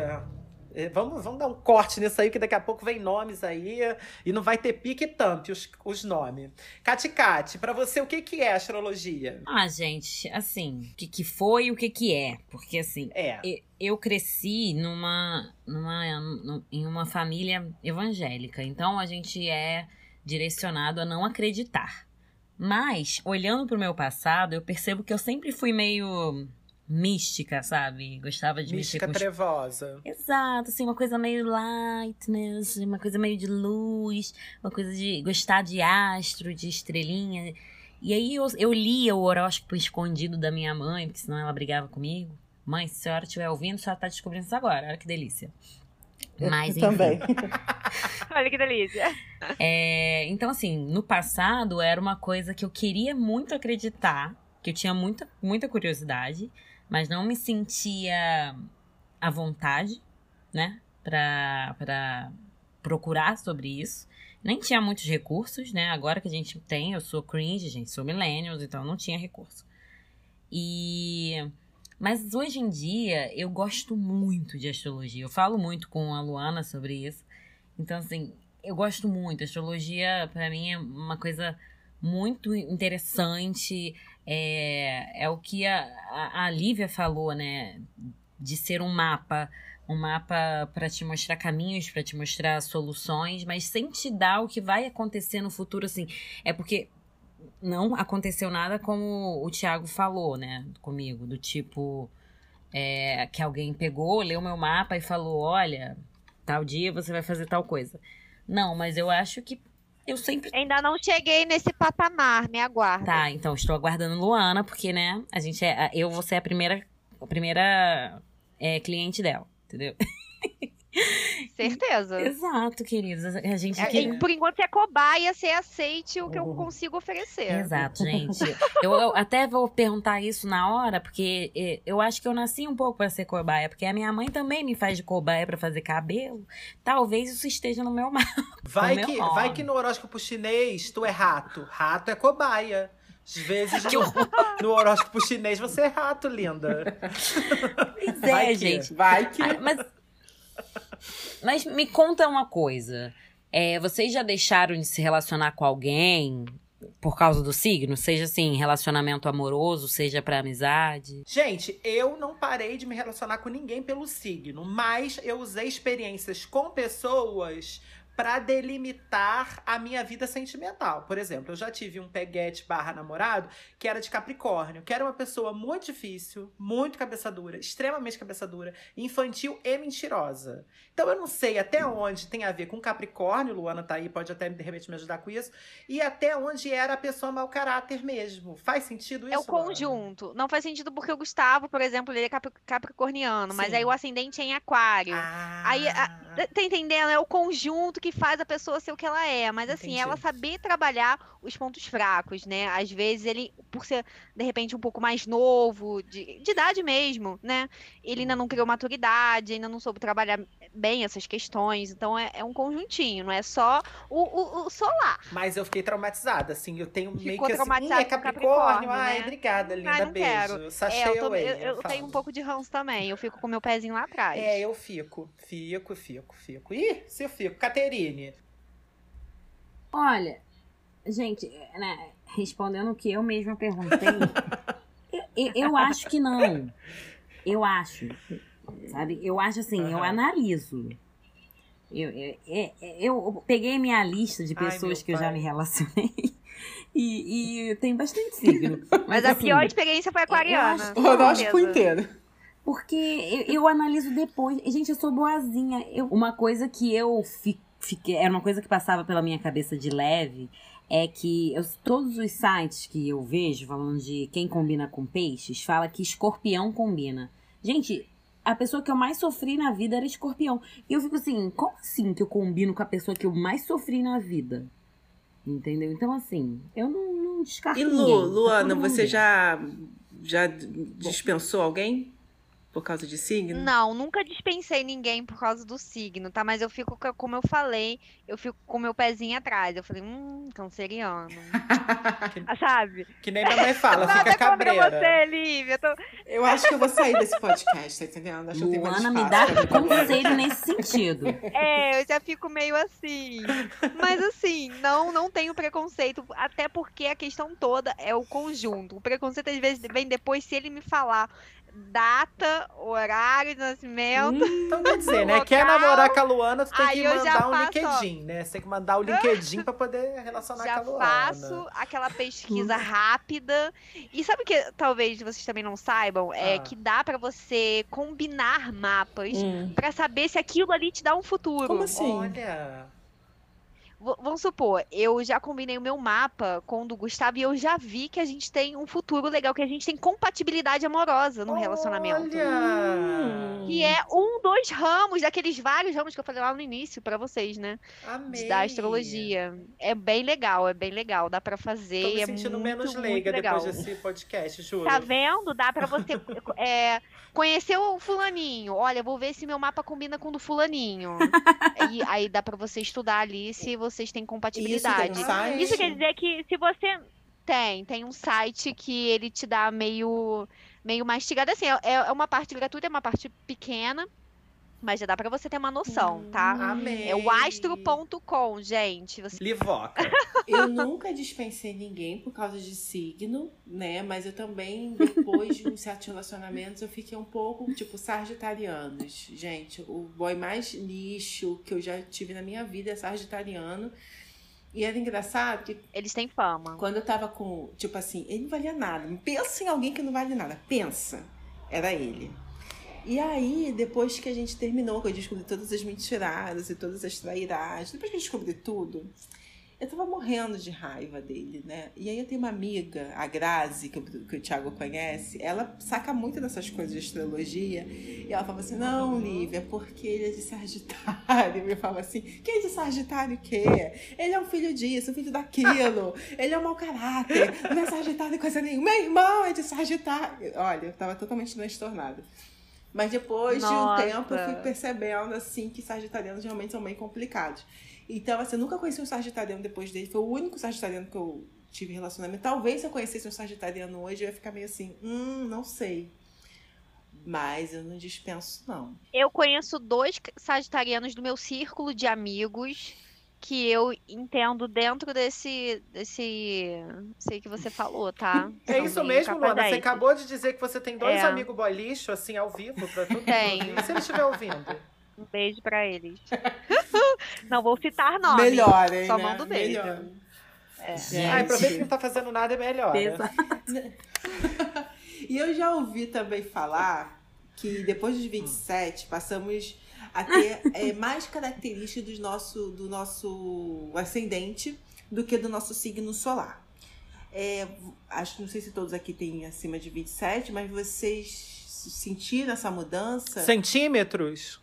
É, vamos, vamos dar um corte nisso aí, que daqui a pouco vem nomes aí e não vai ter pique tanto os, os nomes. Cati Cati, pra você, o que, que é astrologia? Ah, gente, assim, o que, que foi e o que, que é? Porque, assim, é. eu, eu cresci numa, numa, em uma família evangélica, então a gente é direcionado a não acreditar. Mas, olhando para o meu passado, eu percebo que eu sempre fui meio mística, sabe? Gostava de mística mexer com trevosa. Exato, assim, uma coisa meio lightness, uma coisa meio de luz, uma coisa de gostar de astro, de estrelinha. E aí eu, eu lia o horóscopo escondido da minha mãe, porque senão ela brigava comigo. Mãe, se a senhora estiver ouvindo, a senhora tá descobrindo isso agora. Olha que delícia. Mas, enfim. Também. Olha que delícia. É, então, assim, no passado era uma coisa que eu queria muito acreditar, que eu tinha muita, muita curiosidade, mas não me sentia à vontade, né, pra, pra procurar sobre isso. Nem tinha muitos recursos, né? Agora que a gente tem, eu sou cringe, gente, sou millennials, então não tinha recurso. E mas hoje em dia eu gosto muito de astrologia. Eu falo muito com a Luana sobre isso. Então, assim, eu gosto muito. Astrologia, para mim, é uma coisa muito interessante. É, é o que a, a Lívia falou, né? De ser um mapa. Um mapa para te mostrar caminhos, para te mostrar soluções, mas sem te dar o que vai acontecer no futuro, assim. É porque não aconteceu nada como o Thiago falou, né, comigo, do tipo é, que alguém pegou, leu meu mapa e falou, olha, tal dia você vai fazer tal coisa. Não, mas eu acho que eu sempre. Ainda não cheguei nesse patamar, me aguarda. Tá, então estou aguardando Luana, porque, né, a gente é. Eu vou ser a primeira, a primeira é, cliente dela, entendeu? Certeza. Exato, queridos. A gente é, Por enquanto, você é cobaia, você aceite o que eu consigo oferecer. Exato, gente. eu, eu, até vou perguntar isso na hora, porque eu acho que eu nasci um pouco para ser cobaia, porque a minha mãe também me faz de cobaia para fazer cabelo. Talvez isso esteja no meu mapa. Vai, que, vai que no horóscopo chinês tu é rato. Rato é cobaia. Às vezes no, no horóscopo chinês você é rato, linda. Pois é, vai gente. Vai que. Ah, mas mas me conta uma coisa. É, vocês já deixaram de se relacionar com alguém por causa do signo? Seja assim, relacionamento amoroso, seja para amizade? Gente, eu não parei de me relacionar com ninguém pelo signo, mas eu usei experiências com pessoas para delimitar a minha vida sentimental. Por exemplo, eu já tive um peguete barra namorado que era de Capricórnio, que era uma pessoa muito difícil, muito cabeça dura, extremamente cabeça dura, infantil e mentirosa. Então eu não sei até onde tem a ver com Capricórnio, Luana tá aí, pode até de repente me ajudar com isso, e até onde era a pessoa mau caráter mesmo. Faz sentido isso? É o conjunto. Luana? Não faz sentido porque o Gustavo, por exemplo, ele é capricorniano, Sim. mas aí o ascendente é em aquário. Ah. Aí, a, tá entendendo? É o conjunto que que faz a pessoa ser o que ela é, mas assim, Entendi. ela saber trabalhar os pontos fracos, né? Às vezes ele, por ser de repente um pouco mais novo, de, de idade mesmo, né? Ele ainda não criou maturidade, ainda não soube trabalhar bem essas questões. Então é, é um conjuntinho, não é só o, o, o, solar. Mas eu fiquei traumatizada, assim, eu tenho Ficou meio que assim, é Capricórnio, ai, né? obrigada, linda, Ai, beijo. Quero. Sachê é, eu, tô, eu, eu tenho um pouco de ranço também, eu fico com meu pezinho lá atrás. É, eu fico, fico, fico, fico. Ih, se eu fico. Caterine. Olha, gente, né, respondendo o que eu mesma perguntei, eu, eu, acho que não. Eu acho. Sabe? Eu acho assim, uhum. eu analiso. Eu, eu, eu, eu, peguei minha lista de pessoas Ai, que eu já me relacionei. E, e tem bastante signo. Mas, Mas a assim, pior experiência foi aquariana. O horóscopo inteiro. Porque eu, eu, analiso depois. Gente, eu sou boazinha. Eu, uma coisa que eu fiquei. Era uma coisa que passava pela minha cabeça de leve. É que eu, todos os sites que eu vejo falando de quem combina com peixes, fala que escorpião combina. Gente, a pessoa que eu mais sofri na vida era escorpião. E eu fico assim, como assim que eu combino com a pessoa que eu mais sofri na vida? Entendeu? Então, assim, eu não, não descarto. E Lu, ninguém, Luana, você já, já dispensou alguém? Por causa de signo? Não, nunca dispensei ninguém por causa do signo, tá? Mas eu fico, como eu falei, eu fico com meu pezinho atrás. Eu falei, hum, canceriano. que, Sabe? Que nem minha mãe fala, fica cabreira. você, Lívia. Eu, tô... eu acho que eu vou sair desse podcast, tá entendendo? Acho Luana, me dá conselho nesse sentido. É, eu já fico meio assim. Mas assim, não, não tenho preconceito, até porque a questão toda é o conjunto. O preconceito às vezes vem depois se ele me falar data, horário de nascimento. Hum, então quer dizer, né? Local. Quer namorar com a Luana, tu tem Aí que mandar um faço, LinkedIn, né? Você tem que mandar o LinkedIn pra poder relacionar Já com a Luana. faço aquela pesquisa rápida. E sabe o que talvez vocês também não saibam? É Ah. que dá pra você combinar mapas Hum. pra saber se aquilo ali te dá um futuro. Como assim? Olha. Vamos supor, eu já combinei o meu mapa com o do Gustavo e eu já vi que a gente tem um futuro legal, que a gente tem compatibilidade amorosa no relacionamento. Olha. Que é um dos ramos, daqueles vários ramos que eu falei lá no início pra vocês, né? Amei. Da astrologia. É bem legal, é bem legal. Dá pra fazer. Tô me é sentindo muito, menos leiga legal. depois desse podcast, juro. Tá vendo? Dá pra você é, conhecer o fulaninho. Olha, vou ver se meu mapa combina com o do fulaninho. e aí dá pra você estudar ali se vocês têm Isso tem compatibilidade. um site? Isso quer dizer que se você tem, tem um site que ele te dá meio meio mastigado assim, é, é uma parte gratuita, é uma parte pequena, mas já dá pra você ter uma noção, tá? Amei. É o astro.com, gente. Você Livoca. Eu nunca dispensei ninguém por causa de signo, né? Mas eu também, depois de uns certos relacionamentos, eu fiquei um pouco, tipo, sagitarianos. Gente, o boy mais lixo que eu já tive na minha vida é sagitariano. E era engraçado que eles têm fama. quando eu tava com, tipo assim, ele não valia nada. Pensa em alguém que não vale nada. Pensa. Era ele. E aí, depois que a gente terminou, que eu descobri todas as mentiradas e todas as trairagens, depois que eu descobri tudo, eu tava morrendo de raiva dele, né? E aí eu tenho uma amiga, a Grazi, que, que o Thiago conhece, ela saca muito dessas coisas de astrologia. E ela fala assim: não, Lívia, porque ele é de Sagitário. E eu falo assim: quem é de Sagitário o quê? Ele é um filho disso, um filho daquilo. Ele é um mau caráter. Não é Sagitário coisa nenhuma. Meu irmão é de Sagitário. Olha, eu tava totalmente transtornada. Mas depois Nossa. de um tempo eu fui percebendo assim que sagitarianos realmente são bem complicados. Então, assim, eu nunca conheci um sagitariano depois dele. Foi o único sagitariano que eu tive relacionamento. Talvez se eu conhecesse um sagitariano hoje, eu ia ficar meio assim, hum, não sei. Mas eu não dispenso, não. Eu conheço dois sagitarianos do meu círculo de amigos que eu entendo dentro desse desse sei que você falou, tá? É São isso bem mesmo, Luana. Você acabou de dizer que você tem dois É. amigos boy lixo, assim, ao vivo, pra todo mundo Tem. E se ele estiver ouvindo? Um beijo pra eles. Não vou citar nomes. Melhor, hein, Só né? mando beijo. Melhor. É. Gente. Ah, aproveita que não tá fazendo nada, é melhor. né? E eu já ouvi também falar que depois dos 27 passamos a ter é, mais características do nosso, do nosso ascendente do que do nosso signo solar. É, acho não sei se todos aqui têm acima de 27, mas vocês sentiram essa mudança? Centímetros?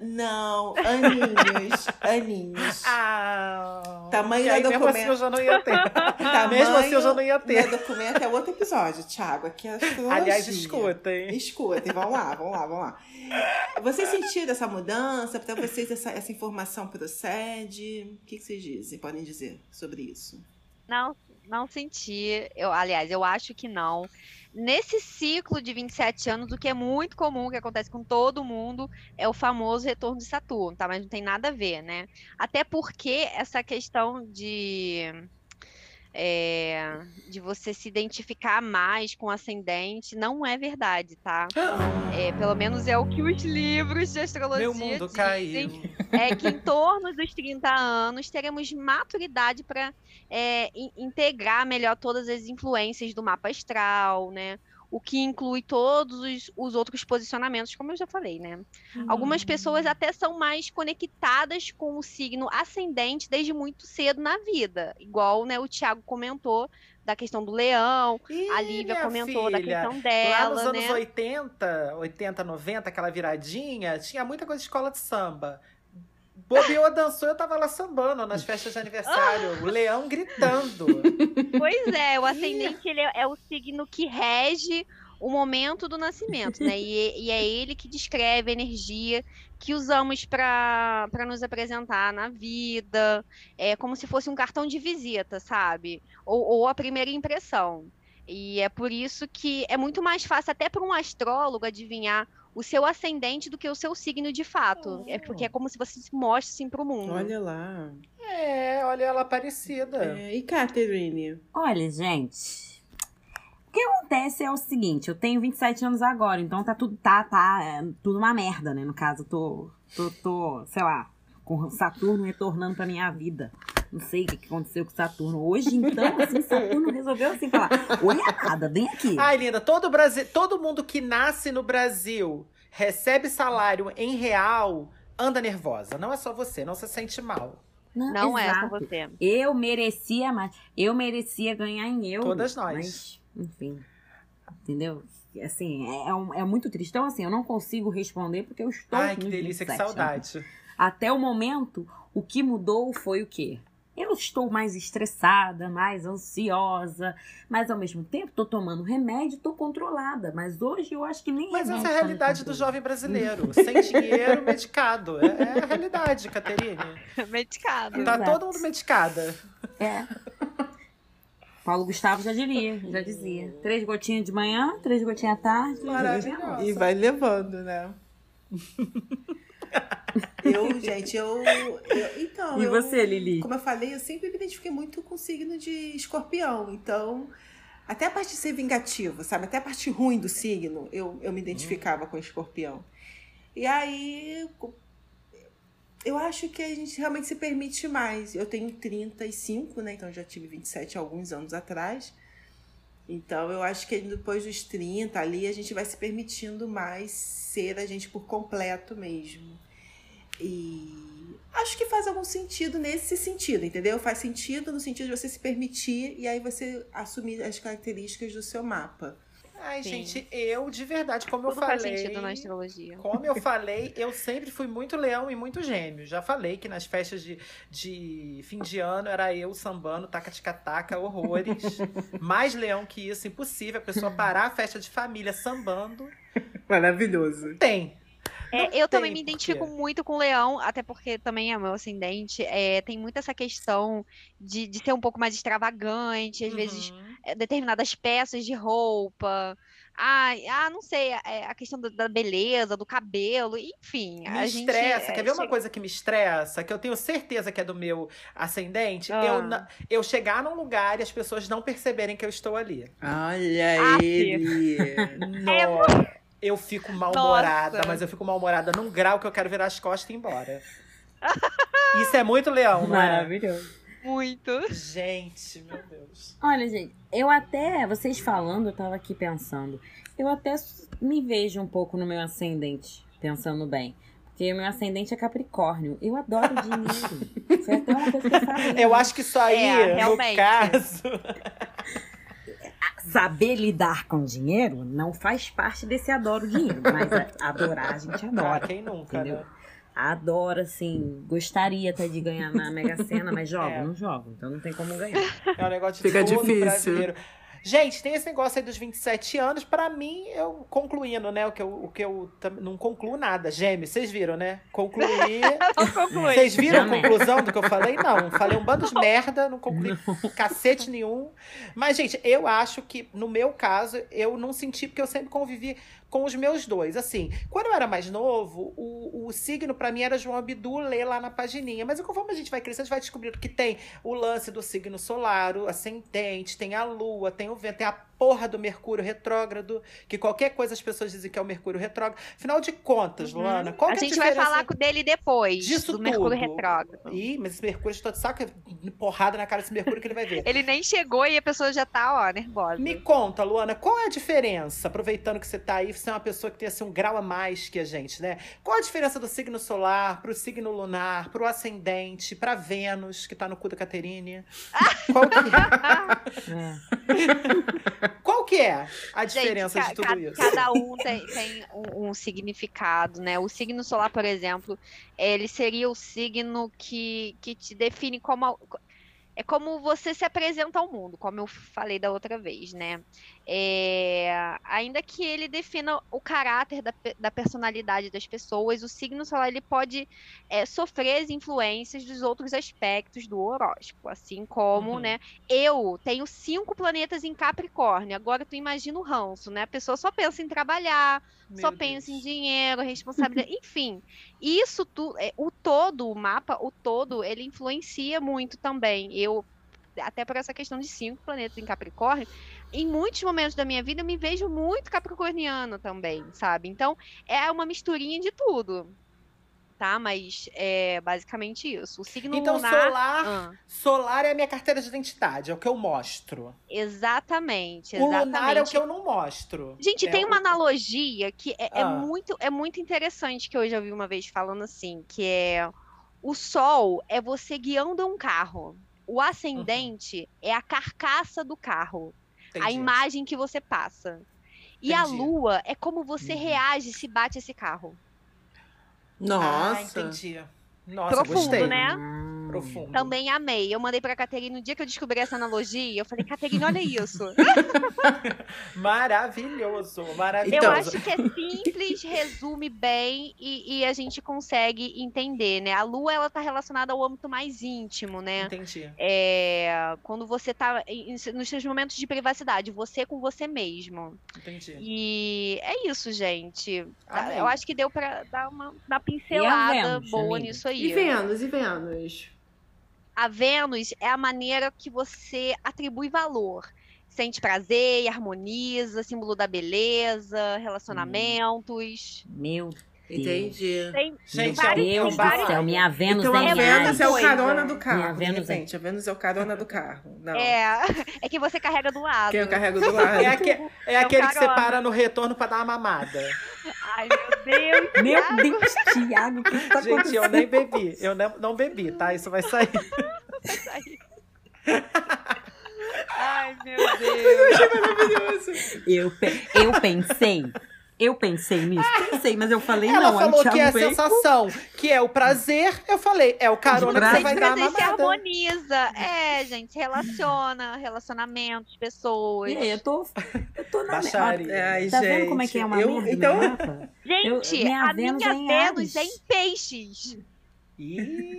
Não, aninhos, aninhos. Ah. Tamanho da mesmo documento- assim eu já não ia ter. Tamanho mesmo assim eu já não ia do ter. documento é outro episódio, Thiago. Aqui é. Aliás, escutem. Escutem, vamos lá, vamos lá, vamos lá. Vocês sentiram essa mudança? Para vocês essa, essa informação procede? O que, que vocês dizem? Podem dizer sobre isso? Não, não senti. Eu, aliás, eu acho que não. Nesse ciclo de 27 anos, o que é muito comum, que acontece com todo mundo, é o famoso retorno de Saturno, tá? Mas não tem nada a ver, né? Até porque essa questão de. É, de você se identificar mais com o ascendente não é verdade, tá? É, pelo menos é o que os livros de astrologia Meu mundo dizem caiu. é que em torno dos 30 anos teremos maturidade para integrar melhor todas as influências do mapa astral, né? O que inclui todos os, os outros posicionamentos, como eu já falei, né? Algumas pessoas até são mais conectadas com o signo ascendente desde muito cedo na vida. Igual né, o Thiago comentou da questão do leão, Ih, a Lívia comentou da filha, questão Lá dela, nos anos né? 80, 80, 90, aquela viradinha, tinha muita coisa de escola de samba. Bobeou, dançou, eu tava lá sambando nas festas de aniversário. o leão gritando. Pois é, o ascendente ele é, é o signo que rege o momento do nascimento, né? E, e é ele que descreve a energia que usamos para nos apresentar na vida, é como se fosse um cartão de visita, sabe? Ou, ou a primeira impressão. E é por isso que é muito mais fácil até para um astrólogo adivinhar o seu ascendente do que o seu signo de fato. É porque é como se você se mostre assim para o mundo. Olha lá. É, olha ela parecida. É, e Catherine? Olha, gente. que acontece é o seguinte, eu tenho 27 anos agora, então tá tudo, tá, tá, é, tudo uma merda, né? No caso, tô, tô, tô, sei lá, com Saturno retornando pra minha vida. Não sei o que aconteceu com Saturno. Hoje, então, assim, Saturno resolveu assim falar: Oi, nada, vem aqui. Ai, linda, todo, Brasil, todo mundo que nasce no Brasil, recebe salário em real, anda nervosa. Não é só você, não se sente mal. Não, não é só você. Eu merecia mais. Eu merecia ganhar em euro. Todas nós. Mas, enfim. Entendeu? Assim, é, é, é, muito triste. Então, assim, eu não consigo responder porque eu estou. Ai, que delícia, 27, que saudade. Né? Até o momento, o que mudou foi o quê? Eu estou mais estressada, mais ansiosa, mas ao mesmo tempo estou tomando remédio, estou controlada. Mas hoje eu acho que nem Mas essa é a realidade do jovem brasileiro. Sem dinheiro, medicado. É, é, a realidade, Caterine. medicado. Tá Exato. todo mundo medicada. É. Paulo Gustavo já diria, já dizia. Três gotinhas de manhã, três gotinhas à tarde. Maravilhoso. E vai levando, né? Eu, gente, eu. eu então. E eu, você, Lili? Como eu falei, eu sempre me identifiquei muito com o signo de escorpião. Então, até a parte de ser vingativo, sabe? Até a parte ruim do signo, eu, eu me identificava hum. com escorpião. E aí. Eu acho que a gente realmente se permite mais. Eu tenho 35, né? Então já tive 27 alguns anos atrás. Então eu acho que depois dos 30 ali a gente vai se permitindo mais ser a gente por completo mesmo. E acho que faz algum sentido nesse sentido, entendeu? Faz sentido no sentido de você se permitir e aí você assumir as características do seu mapa. Ai, Sim. gente, eu de verdade, como Tudo eu falei. Faz sentido na astrologia. Como eu falei, eu sempre fui muito leão e muito gêmeo. Já falei que nas festas de, de fim de ano era eu sambando, taca-tica-taca, horrores. Mais leão que isso, impossível. A pessoa parar a festa de família sambando. Maravilhoso. Tem. É, eu também me identifico muito com o leão, até porque também é meu ascendente. É, tem muito essa questão de, de ser um pouco mais extravagante, às uhum. vezes determinadas peças de roupa. Ah, ah não sei, é, a questão da beleza, do cabelo, enfim. Me a estressa. Gente, Quer ver uma coisa que me estressa? Que eu tenho certeza que é do meu ascendente? Ah. Eu, eu chegar num lugar e as pessoas não perceberem que eu estou ali. Olha ah, ele! Nossa. É eu fico mal-humorada, mas eu fico mal-humorada num grau que eu quero virar as costas e ir embora. Isso é muito leão, não é? Maravilhoso. Muito. Gente, meu Deus. Olha, gente, eu até, vocês falando, eu tava aqui pensando, eu até me vejo um pouco no meu ascendente, pensando bem. Porque o meu ascendente é Capricórnio. Eu adoro dinheiro. Foi até uma coisa que eu falei. Eu acho que isso aí, é, no caso. saber lidar com dinheiro não faz parte desse adoro dinheiro, mas adorar a gente adora. Ah, quem nunca, entendeu? Né? Adoro, assim, gostaria até de ganhar na Mega Sena, mas jogo, é. não jogo, então não tem como ganhar. É um negócio de Fica difícil. brasileiro. Gente, tem esse negócio aí dos 27 anos. Para mim, eu concluindo, né? O que eu, o que eu não concluo nada. Gêmeos, vocês viram, né? Concluí. Vocês viram a conclusão do que eu falei? Não. Falei um bando de merda, não concluí não. cacete nenhum. Mas, gente, eu acho que, no meu caso, eu não senti, porque eu sempre convivi com os meus dois. Assim, quando eu era mais novo, o, o signo para mim era João Abdu ler lá na pagininha. Mas conforme a gente vai crescendo, a gente vai descobrindo que tem o lance do signo solar, o ascendente, tem a lua, tem o vento, tem a porra do Mercúrio retrógrado, que qualquer coisa as pessoas dizem que é o Mercúrio retrógrado. Afinal de contas, uhum. Luana, qual a que é a gente vai falar dele depois, disso do tudo. Mercúrio retrógrado. Ih, mas esse Mercúrio está de saco, porrada na cara desse Mercúrio que ele vai ver. ele nem chegou e a pessoa já tá, ó, nervosa. Me conta, Luana, qual é a diferença, aproveitando que você tá aí, você é uma pessoa que tem assim, um grau a mais que a gente, né? Qual a diferença do signo solar pro signo lunar, pro ascendente, pra Vênus, que tá no cu da Caterine? qual que é? qual que é? a diferença Gente, de tudo isso? Cada um tem, tem um, um, significado, né? O signo solar, por exemplo, ele seria o signo que, que te define como. É como você se apresenta ao mundo, como eu falei da outra vez, né? É, ainda que ele defina o caráter da, da, personalidade das pessoas, o signo solar ele pode é, sofrer as influências dos outros aspectos do horóscopo, assim como, uhum. né? Eu tenho cinco planetas em Capricórnio. Agora tu imagina o ranço, né? A pessoa só pensa em trabalhar, Meu só Deus. pensa em dinheiro, responsabilidade, enfim. Isso tu, é, o todo, o mapa, o todo, ele influencia muito também. Eu até por essa questão de cinco planetas em Capricórnio, em muitos momentos da minha vida eu me vejo muito capricorniano também, sabe? Então é uma misturinha de tudo. Tá, mas é basicamente isso. O signo então, lunar. solar, ah. solar é a minha carteira de identidade, é o que eu mostro. Exatamente, exatamente. O lunar é o que eu não mostro. Gente, é tem o... uma analogia que é, é ah. é, muito, é muito interessante que eu já ouvi uma vez falando assim, que é o sol é você guiando um carro. O ascendente uhum. é a carcaça do carro. Entendi. A imagem que você passa. E Entendi. a lua é como você uhum. reage se bate esse carro. Nossa. Ah, entendi. Nossa, Profundo, gostei. né? Profundo. Também amei. Eu mandei pra Caterina no dia que eu descobri essa analogia. Eu falei, Caterina, olha isso. maravilhoso, maravilhoso. Eu acho que é simples, resume bem e, e, a gente consegue entender, né? A lua, ela tá relacionada ao âmbito mais íntimo, né? Entendi. É, quando você tá em, nos seus momentos de privacidade, você com você mesmo. Entendi. E é isso, gente. Amém. Eu acho que deu pra dar uma, uma pincelada boa amiga. nisso aí. E Vênus, e Vênus? A Vênus é a maneira que você atribui valor. Sente prazer e harmoniza, símbolo da beleza, relacionamentos. Meu Entendi. Tem, Gente, Meu Deus do céu, minha Vênus então, é a Vênus é o carona do carro. Minha Vênus é... a Vênus é o carona do carro. Não. É, é que você carrega do lado. Que eu carrego do lado. É, aque, é, é aquele que você para no retorno pra dar uma mamada. Ai, meu Deus. Meu Deus, Thiago, o que tá Gente, eu nem bebi. Eu não, não bebi, tá? Isso vai sair. Vai sair. Ai, meu Deus. Eu, eu pensei eu pensei nisso, pensei, mas eu falei Ela não. falou que é a sensação, que é o prazer. Eu falei, é o carona que você vai dar uma se harmoniza. É, gente, relaciona, relacionamentos, pessoas. É, eu tô, eu tô na Baixaria. Ai, tá gente, vendo como é que é uma eu, merda então... Gente, eu, a Vênus minha é Vênus é em peixes. Ih,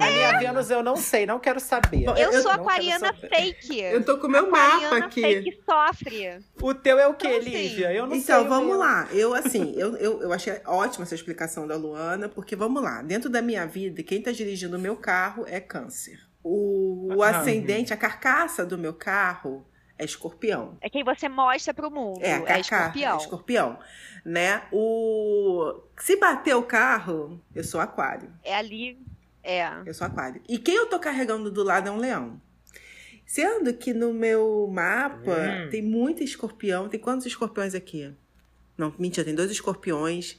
a minha Vênus eu não sei, não quero saber. Eu, eu sou aquariana fake. Eu tô com o meu mapa aqui. fake sofre. O teu é o quê, então, assim, Lívia? Eu não então, sei. Então, vamos lá. Eu, assim, eu, eu, eu achei ótima essa explicação da Luana, porque vamos lá. Dentro da minha vida, quem tá dirigindo o meu carro é câncer. O, o ascendente, a carcaça do meu carro é escorpião. É quem você mostra pro mundo. É, é escorpião. É escorpião. Né? O... Se bater o carro, eu sou aquário. É ali. É. Eu sou aquário. E quem eu tô carregando do lado é um leão. Sendo que no meu mapa hum. tem muito escorpião. Tem quantos escorpiões aqui? Não, mentira, tem dois escorpiões.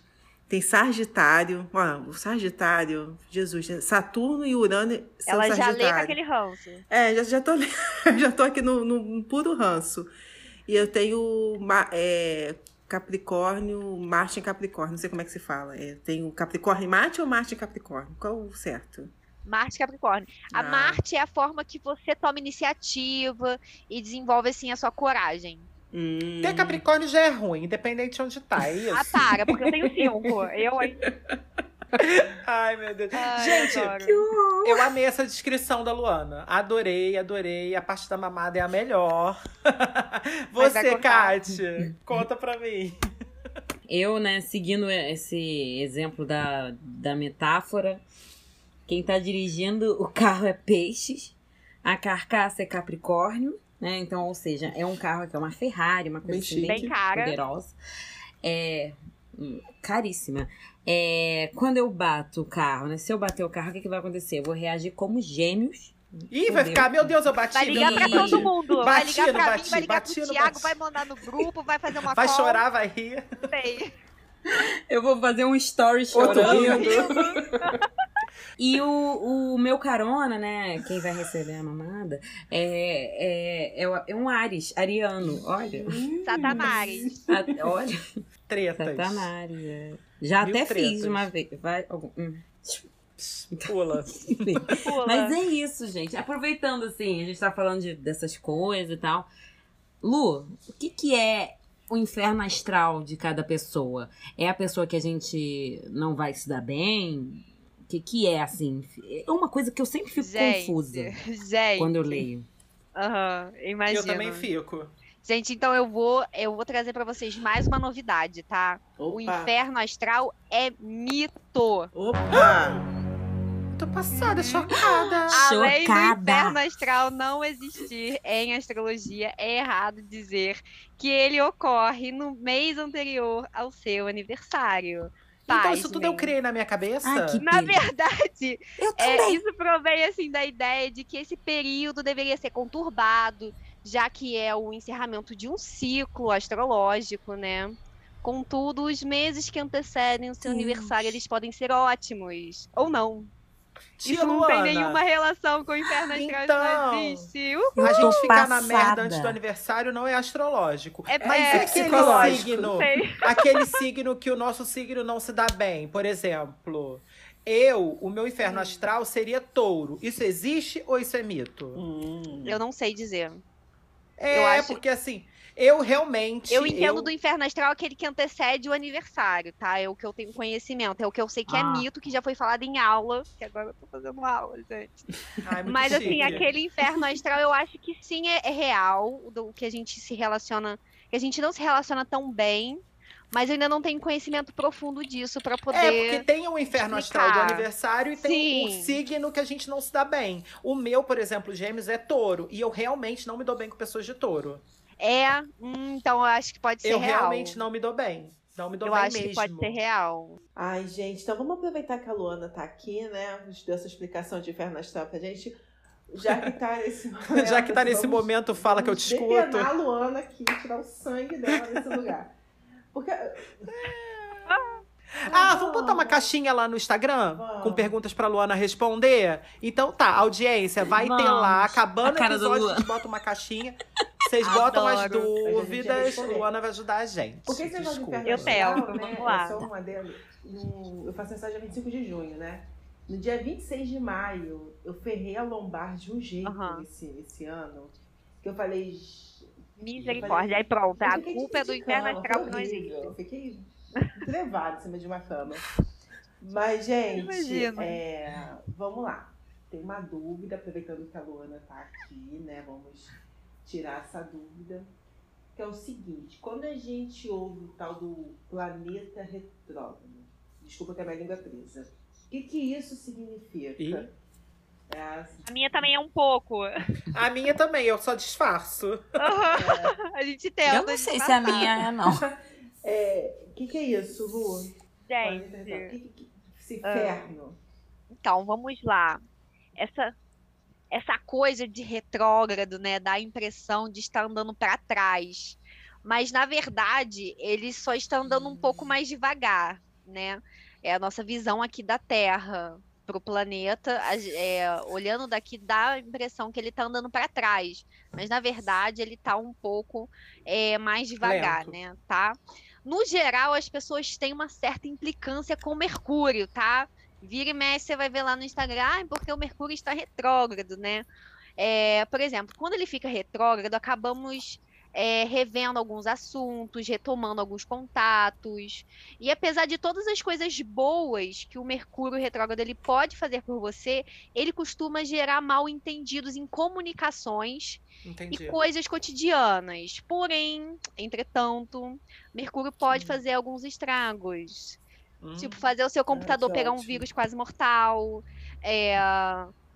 Tem Sagitário. Ó, o Sagitário, Jesus? Saturno e Urano são Ela já lê com aquele ranço. É, já, já, tô, já tô aqui no, no puro ranço. E eu tenho é, Capricórnio, Marte em Capricórnio. Não sei como é que se fala. É, tenho Capricórnio em Marte ou Marte em Capricórnio? Qual o certo? Marte Capricórnio. A ah. Marte é a forma que você toma iniciativa e desenvolve assim a sua coragem. Hum. Ter Capricórnio já é ruim, independente de onde tá, é isso? Ah, para, porque eu tenho cinco. Eu, hein? Ai, meu Deus. Ai, Gente, eu amei essa descrição da Luana. Adorei, adorei. A parte da mamada é a melhor. Você, Kátia, conta pra mim. Eu, né, seguindo esse exemplo da, da metáfora, quem tá dirigindo o carro é peixes, a carcaça é Capricórnio né? Então, ou seja, é um carro que é uma Ferrari, uma coisa bem, assim, bem cara. poderosa. É hum, caríssima. É, quando eu bato o carro, né? Se eu bater o carro, o que, que vai acontecer? Eu vou reagir como gêmeos. Ih, vai ficar, meu Deus, eu bati. Vai ligar pra todo mundo. vai ligar pra bati, mim, vai ligar bati, pro Thiago, vai mandar no grupo, vai fazer uma Vai call. chorar, vai rir. Sei. Eu vou fazer um story chorando. E o, o meu carona, né? Quem vai receber a mamada é, é, é, é um Ares, ariano. Olha. Satanás. olha. Tretas. Satanás. É. Já Mil até tretas. fiz uma vez. Vai. Hum. Pula. Pula. Mas é isso, gente. Aproveitando, assim, a gente tá falando de, dessas coisas e tal. Lu, o que, que é o inferno astral de cada pessoa? É a pessoa que a gente não vai se dar bem? O que, que é, assim? É uma coisa que eu sempre fico gente, confusa gente. quando eu leio. Aham, uhum, imagino. Eu também fico. Gente, então eu vou, eu vou trazer para vocês mais uma novidade, tá? Opa. O inferno astral é mito. Opa! Tô passada, chocada. Além Chocada. do inferno astral não existir em astrologia, é errado dizer que ele ocorre no mês anterior ao seu aniversário. Então isso tudo eu criei na minha cabeça? Ai, Na verdade, Eu é, isso provém assim da ideia de que esse período deveria ser conturbado, já que é o encerramento de um ciclo astrológico, né? Contudo, os meses que antecedem o seu Deus. aniversário, eles podem ser ótimos. Ou não. Tia Isso não tem Luana, nenhuma relação com o inferno astral, Então, não existe. Uh, A gente ficar na merda antes do aniversário não é astrológico. É- Mas é e aquele psicológico. signo? sei. Aquele signo que o nosso signo não se dá bem. Por exemplo, eu, o meu inferno astral seria touro. Isso existe ou isso é mito? Hum. Eu não sei dizer. É, Eu acho- porque assim, eu realmente. Eu entendo do inferno astral aquele que antecede o aniversário, tá? É o que eu tenho conhecimento. É o que eu sei que é Ah. mito, que já foi falado em aula. Que agora eu tô fazendo aula, gente. Ai, Mas assim, chique. aquele inferno astral eu acho que sim é, é real, do que a gente se relaciona, que a gente não se relaciona tão bem, mas eu ainda não tenho conhecimento profundo disso pra poder. É, porque tem o inferno astral do explicar. aniversário e tem o Sim. signo que a gente não se dá bem. O meu, por exemplo, gêmeos, é touro. E eu realmente não me dou bem com pessoas de touro. É, hum, então eu acho que pode ser eu real. realmente não me dou bem. Não me dou eu bem acho mesmo. que pode ser real. Ai, gente, então vamos aproveitar que a Luana tá aqui, né? Nos deu essa explicação de inferno astral pra gente. Já que tá nesse momento. Já que tá nesse vamos- momento, fala que eu te vamos escuto. a Luana aqui, tirar o sangue dela nesse lugar. Porque. Ah, vamos botar uma caixinha lá no Instagram Vamos. com perguntas pra Luana responder? Então tá, audiência, vai ter lá, Vamos. acabando o episódio, a gente bota uma caixinha. Vocês botam as dúvidas. Luana vai ajudar a gente. Esse negócio de Desculpa. inferno Eu tento, né? vamos lá. É só um adendo. No- Eu faço mensagem dia 25 de junho, né? No dia 26 de maio, eu ferrei a lombar de um jeito Aham. esse, esse ano. Que eu falei. Misericórdia. Aí pronto, Eu a culpa é do inferno astral que não existe. Eu fiquei levada em cima de uma cama. Mas, gente, é, vamos lá. Tem uma dúvida, aproveitando que a Luana tá aqui, né? Vamos tirar essa dúvida. Que é o seguinte, quando a gente ouve o tal do planeta retrógrado, desculpa que a minha língua é presa. O que, que isso significa? Ih. É, A minha também é um pouco. A minha também, eu só disfarço. a gente tenta. Eu não sei se a minha é, não. é, o que, que é isso, Lu? Gente, que, que, que esse inferno? então, vamos lá. Essa, essa coisa de retrógrado, né, dá a impressão de estar andando para trás. Mas, na verdade, ele só está andando um pouco mais devagar, né? É a nossa visão aqui da Terra para o planeta, é, olhando daqui, dá a impressão que ele está andando para trás. Mas, na verdade, ele está um pouco é, mais devagar, Lento. né? Tá? No geral, as pessoas têm uma certa implicância com Mercúrio, tá? Vira e mexe, você vai ver lá no Instagram, ah, porque o Mercúrio está retrógrado, né? É, por exemplo, quando ele fica retrógrado, acabamos é, revendo alguns assuntos, retomando alguns contatos. E apesar de todas as coisas boas que o Mercúrio retrógrado ele pode fazer por você, ele costuma gerar mal entendidos em comunicações Entendi. e coisas cotidianas. Porém, entretanto, Mercúrio pode Hum. fazer alguns estragos. Hum. Tipo, fazer o seu computador que pegar um vírus quase mortal, é,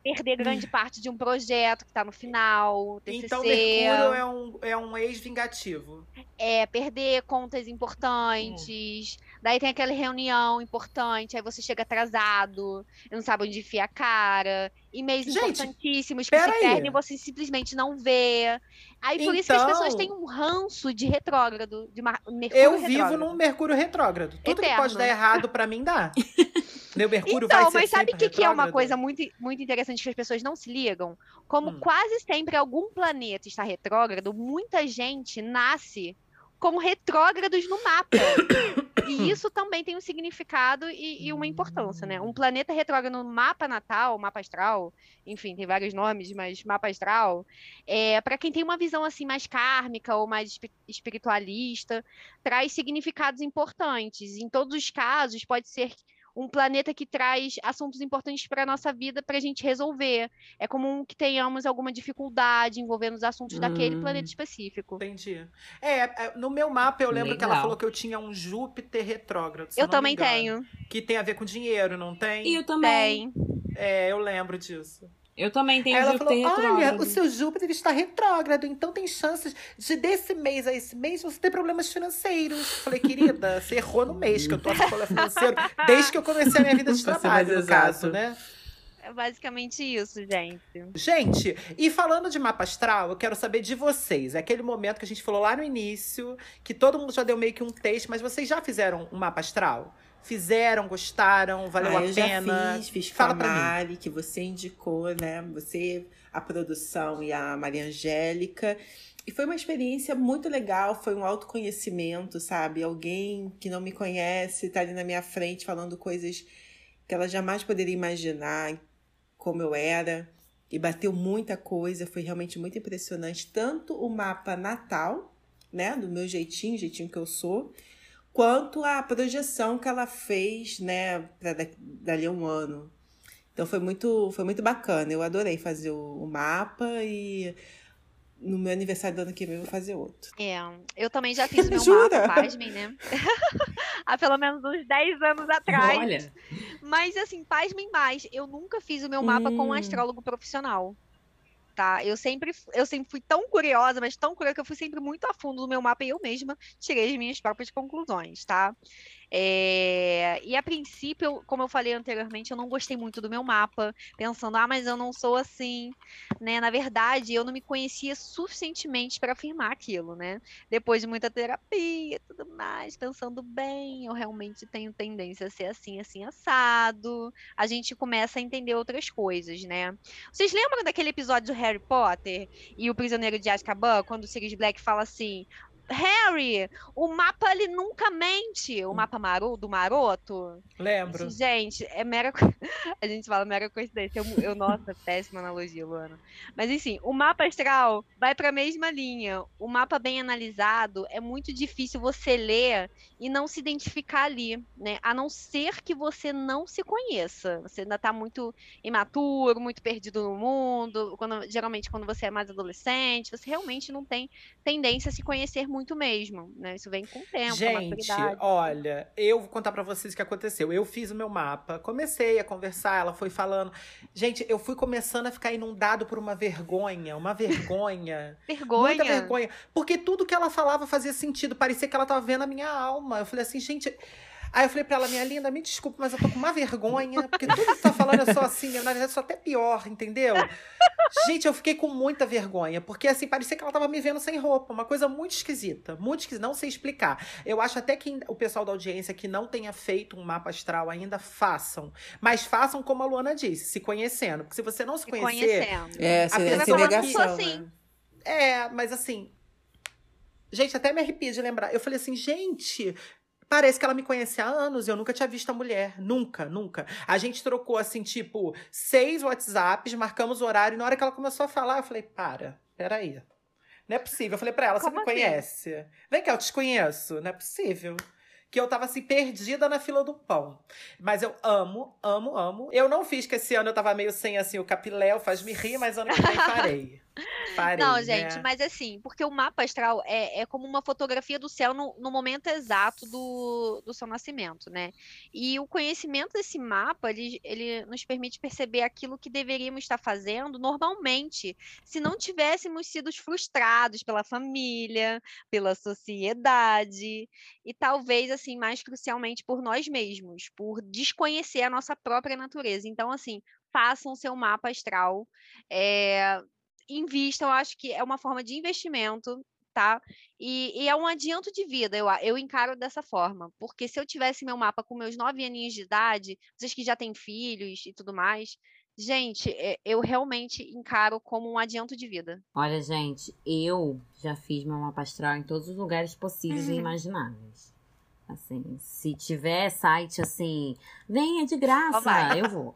perder grande parte de um projeto que tá no final, TCC, Então, Mercúrio é um, é um ex-vingativo. é, perder contas importantes. Daí tem aquela reunião importante, aí você chega atrasado, não sabe onde enfia a cara. E-mails Gente, importantíssimos que se perdem e você simplesmente não vê. Aí por isso que as pessoas Então- têm um ranço de retrógrado, de Mercúrio Eu vivo retrógrado. num Mercúrio retrógrado. Tudo que Eterno. pode dar errado pra mim dá. Meu Mercúrio vai Então, ser mas sabe o que, que é uma coisa muito, muito interessante que as pessoas não se ligam? Como Hum. quase sempre algum planeta está retrógrado, muita gente nasce como retrógrados no mapa. e isso também tem um significado e, e uma importância, né? Um planeta retrógrado no mapa natal, mapa astral, enfim, tem vários nomes, mas mapa astral, é, para quem tem uma visão assim mais kármica ou mais espi- espiritualista, traz significados importantes. Em todos os casos, pode ser um planeta que traz assuntos importantes para a nossa vida para a gente resolver. É comum que tenhamos alguma dificuldade envolvendo os assuntos hum. daquele planeta específico. Entendi. É, é, no meu mapa eu lembro Legal. que ela falou que eu tinha um Júpiter retrógrado. Eu também tenho. Que tem a ver com dinheiro, não tem? E eu também. Tem. É, eu lembro disso. Eu também tenho ela Júpiter falou, retrógrado. Olha, o seu Júpiter está retrógrado, então tem chances de desse mês a esse mês você ter problemas financeiros. Eu falei, querida, você errou no mês que eu tô com problema financeiro desde que eu comecei a minha vida de trabalho, no caso, né? É basicamente isso, gente. Gente, e falando de mapa astral, eu quero saber de vocês. É aquele momento que a gente falou lá no início, que todo mundo já deu meio que um texto, mas vocês já fizeram um mapa astral? Fizeram, gostaram, valeu ah, a pena? Fiz, fiz Fala com a Mari, que você indicou, né? Você, a produção e a Maria Angélica. E foi uma experiência muito legal, foi um autoconhecimento, sabe? Alguém que não me conhece tá ali na minha frente falando coisas que ela jamais poderia imaginar como eu era. E bateu muita coisa, foi realmente muito impressionante. Tanto o mapa natal, né? Do meu jeitinho, jeitinho que eu sou quanto a projeção que ela fez, né, para dali a um ano. Então foi muito, foi muito bacana. Eu adorei fazer o, o mapa e no meu aniversário do ano que vem eu vou fazer outro. É, eu também já fiz o meu Jura? mapa, pasmem, né? Há pelo menos uns 10 anos atrás. Olha. Mas assim, pasmem mais, eu nunca fiz o meu mapa hum. com um astrólogo profissional tá? Eu sempre, eu sempre fui tão curiosa, mas tão curiosa que eu fui sempre muito a fundo no meu mapa e eu mesma tirei as minhas próprias conclusões, tá? É... E a princípio, como eu falei anteriormente, eu não gostei muito do meu mapa, pensando, ah, mas eu não sou assim, né? Na verdade, eu não me conhecia suficientemente para afirmar aquilo, né? Depois de muita terapia e tudo mais, pensando bem, eu realmente tenho tendência a ser assim, assim, assado. A gente começa a entender outras coisas, né? Vocês lembram daquele episódio do Harry Potter e o Prisioneiro de Azkaban, quando o Sirius Black fala assim: Harry, o mapa ele nunca mente. O mapa maro, do maroto. Lembro. Assim, gente, é mera. A gente fala mera coincidência. Eu, eu, nossa, péssima analogia, Luana. Mas enfim, o mapa astral vai para a mesma linha. O mapa bem analisado é muito difícil você ler e não se identificar ali, né? A não ser que você não se conheça. Você ainda está muito imaturo, muito perdido no mundo. Quando, geralmente, quando você é mais adolescente, você realmente não tem tendência a se conhecer muito muito mesmo, né? Isso vem com o tempo, Gente, olha, eu vou contar para vocês o que aconteceu. Eu fiz o meu mapa, comecei a conversar, ela foi falando. Gente, eu fui começando a ficar inundado por uma vergonha, uma vergonha. vergonha? Muita vergonha. Porque tudo que ela falava fazia sentido, parecia que ela tava vendo a minha alma. Eu falei assim, gente, Aí eu falei pra ela, minha linda, me desculpe, mas eu tô com uma vergonha, porque tudo que você tá falando é só assim, na verdade, é só até pior, entendeu? Gente, eu fiquei com muita vergonha, porque assim, parecia que ela tava me vendo sem roupa, uma coisa muito esquisita, muito esquisita, não sei explicar. Eu acho até que o pessoal da audiência que não tenha feito um mapa astral ainda, façam. Mas façam como a Luana disse, se conhecendo. Porque se você não se conhecer. Conhecendo. É, seria negação. Assim. Né? É, mas assim. Gente, até me arrepia de lembrar. Eu falei assim, gente, Parece que ela me conhece há anos, eu nunca tinha visto a mulher. Nunca, nunca. A gente trocou, assim, tipo, seis WhatsApps, marcamos o horário, e na hora que ela começou a falar, eu falei, para, peraí. Não é possível. Eu falei pra ela, Como você me assim? conhece? Vem cá, eu te conheço. Não é possível que eu tava assim, perdida na fila do pão. Mas eu amo, amo, amo. Eu não fiz que esse ano eu tava meio sem assim o capiléu, faz-me rir, mas ano que vem farei. Farei, não, né? gente, mas assim, porque o mapa astral é, é como uma fotografia do céu no, no momento exato do, do seu nascimento, né? E o conhecimento desse mapa, ele, ele nos permite perceber aquilo que deveríamos estar fazendo normalmente, se não tivéssemos sido frustrados pela família, pela sociedade, e talvez, assim, mais crucialmente por nós mesmos, por desconhecer a nossa própria natureza. Então, assim, façam seu mapa astral. É, invistam, eu acho que é uma forma de investimento, tá? E, e, é um adianto de vida, eu, eu encaro dessa forma. Porque se eu tivesse meu mapa com meus nove aninhos de idade, vocês que já têm filhos e tudo mais, gente, é, eu realmente encaro como um adianto de vida. Olha, gente, eu já fiz meu mapa astral em todos os lugares possíveis e uhum. imagináveis. Assim, se tiver site assim, venha de graça, eu vou.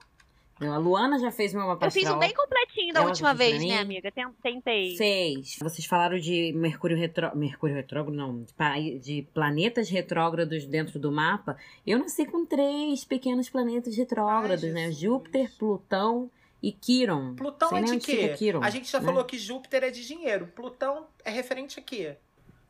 A Luana já fez meu mapa Eu fiz um bem completinho da Ela última vez, né, amiga? Ten- Tentei. Fez. Vocês falaram de Mercúrio retro... Mercúrio retrógrado, não. De, pa- de planetas retrógrados dentro do mapa. Eu nasci com três pequenos planetas retrógrados, Ai, né? Júpiter, Plutão e Quiron. Plutão Sei é de quê? Quiron, a gente já né? falou que Júpiter é de dinheiro. Plutão é referente a quê?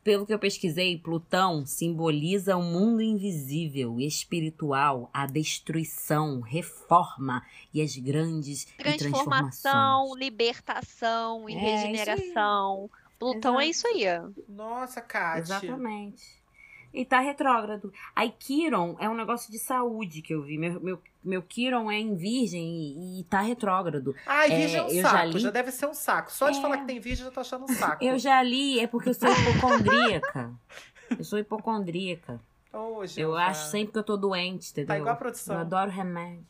Pelo que eu pesquisei, Plutão simboliza o mundo invisível e espiritual, a destruição, reforma e as grandes Transformação, transformações. libertação e É, isso aí. regeneração. Plutão é isso aí. Nossa, Kátia. Exatamente. E tá retrógrado. Aí Quiron é um negócio de saúde que eu vi. Meu, meu, meu Quiron é em virgem e, e tá retrógrado. Ai, É, virgem é um eu já saco. li- Já, deve ser um saco. Só de É. falar que tem virgem, eu já tô achando um saco. Eu já li, é porque eu sou hipocondríaca. eu sou hipocondríaca. Ô, Eu acho sempre que eu tô doente, entendeu? Tá igual a Eu produção. adoro remédio.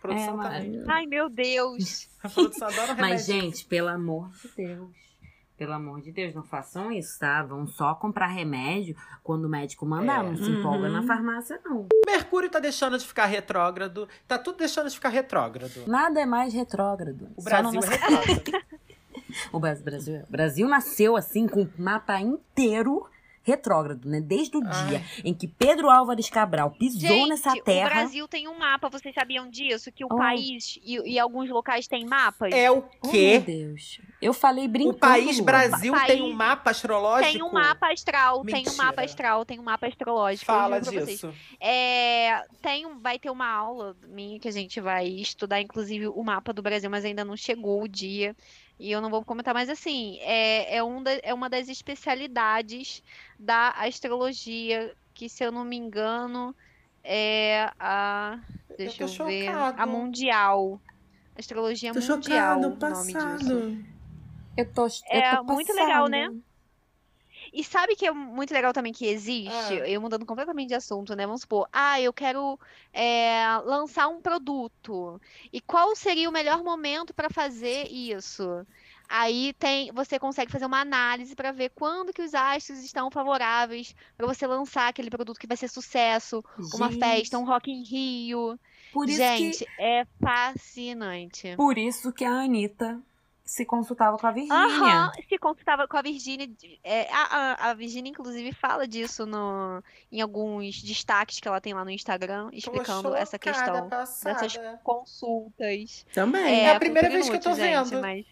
produção É, mas-. Ai, meu Deus. A produção adora Mas, remédio. gente, pelo amor de Deus. Pelo amor de Deus, não façam isso, tá? Vão só comprar remédio quando o médico mandar. É. Não se empolga Uhum. na farmácia, não. Mercúrio tá deixando de ficar retrógrado. Tá tudo deixando de ficar retrógrado. Nada é mais retrógrado. O Só Brasil é retrógrado. O Bras- Brasil, o Brasil nasceu assim com o mapa inteiro retrógrado, né? Desde o Ai. dia em que Pedro Álvares Cabral pisou Gente, nessa o terra. Brasil tem um mapa, vocês sabiam disso? Que o Oh. país e, e alguns locais têm mapas? É o Oh, meu quê? Deus. Eu falei brincando. o país. Brasil País- tem um mapa astrológico? Tem um mapa astral, tem um Mentira. mapa astral, tem um mapa astrológico. Fala disso. É, tem um, vai ter uma aula minha que a gente vai estudar, inclusive, o mapa do Brasil, mas ainda não chegou o dia. E eu não vou comentar, mas assim, é, é, um da- é uma das especialidades da astrologia, que se eu não me engano, é a. Deixa Eu eu, ver. A mundial. Astrologia Tô mundial. chocado, o nome disso. passado. Eu tô, eu É tô muito legal, né? E sabe que é muito legal também que existe? Ah. Eu mudando completamente de assunto, né? Vamos supor, ah, eu quero é, lançar um produto. E qual seria o melhor momento para fazer isso? Aí tem, você consegue fazer uma análise para ver quando que os astros estão favoráveis para você lançar aquele produto que vai ser sucesso, uma Gente, festa, um Rock in Rio. Por isso Gente, que, é fascinante. por isso que a Anitta se consultava com a Virgínia. Aham, se consultava com a Virgínia. é, a, a, a Virgínia, inclusive, fala disso no, em alguns destaques que ela tem lá no Instagram, explicando essa questão passada. dessas consultas. Também. É a por primeira vez que eu tô gente, vendo. mas-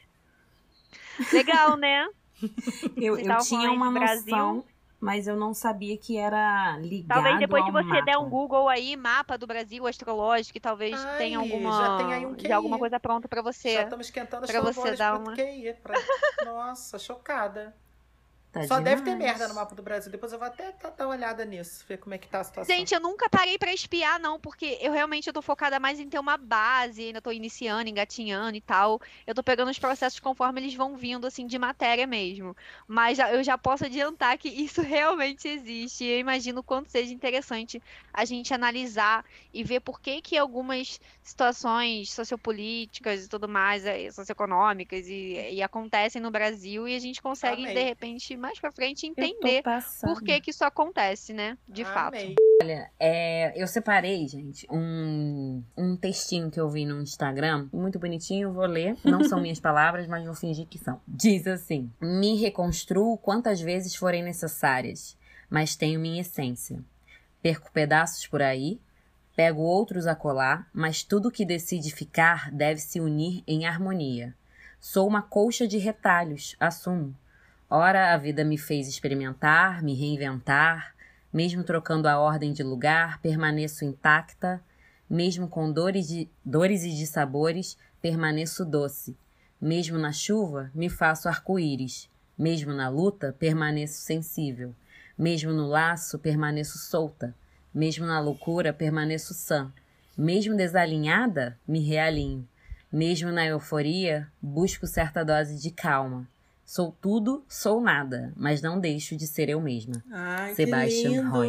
Legal, né? Eu, eu tinha uma de Brasil? Mas eu não sabia que era ligado Talvez depois que você der um mapa. Google aí, mapa do Brasil astrológico, e talvez Ai, tenha já alguma, tem aí um já alguma QI. coisa pronta pra Já você. estamos esquentando as pra você dar uma- QI. Pra... Nossa, chocada. Tá Só deve ter demais. merda no mapa do Brasil. Depois eu vou até tá- dar uma olhada nisso, ver como é que tá a situação. Gente, eu nunca parei pra espiar, não, porque eu realmente eu tô focada mais em ter uma base, ainda tô iniciando, engatinhando e tal. Eu tô pegando os processos conforme eles vão vindo, assim, de matéria mesmo. Mas já- eu já posso adiantar que isso realmente existe. E eu imagino o quanto seja interessante a gente analisar e ver por que que algumas situações sociopolíticas e tudo mais, eh, socioeconômicas, e, e acontecem no Brasil e a gente consegue, Amei. de repente, mais pra frente, entender por que que isso acontece, né? De fato. Amei. É, eu separei, gente, um, um textinho que eu vi no Instagram, muito bonitinho, vou ler. Não são minhas palavras, mas vou fingir que são. Diz assim: Me reconstruo quantas vezes forem necessárias, mas tenho minha essência. Perco pedaços por aí, pego outros a colar, mas tudo que decide ficar deve se unir em harmonia. Sou uma colcha de retalhos, assumo. Ora, a vida me fez experimentar, me reinventar, mesmo trocando a ordem de lugar, permaneço intacta. Mesmo com dores, de, dores e dissabores, permaneço doce. Mesmo na chuva, me faço arco-íris. Mesmo na luta, permaneço sensível. Mesmo no laço, permaneço solta. Mesmo na loucura, permaneço sã. Mesmo desalinhada, me realinho. Mesmo na euforia, busco certa dose de calma. Sou tudo, sou nada, mas não deixo de ser eu mesma. Ai, Sebastian. Roy.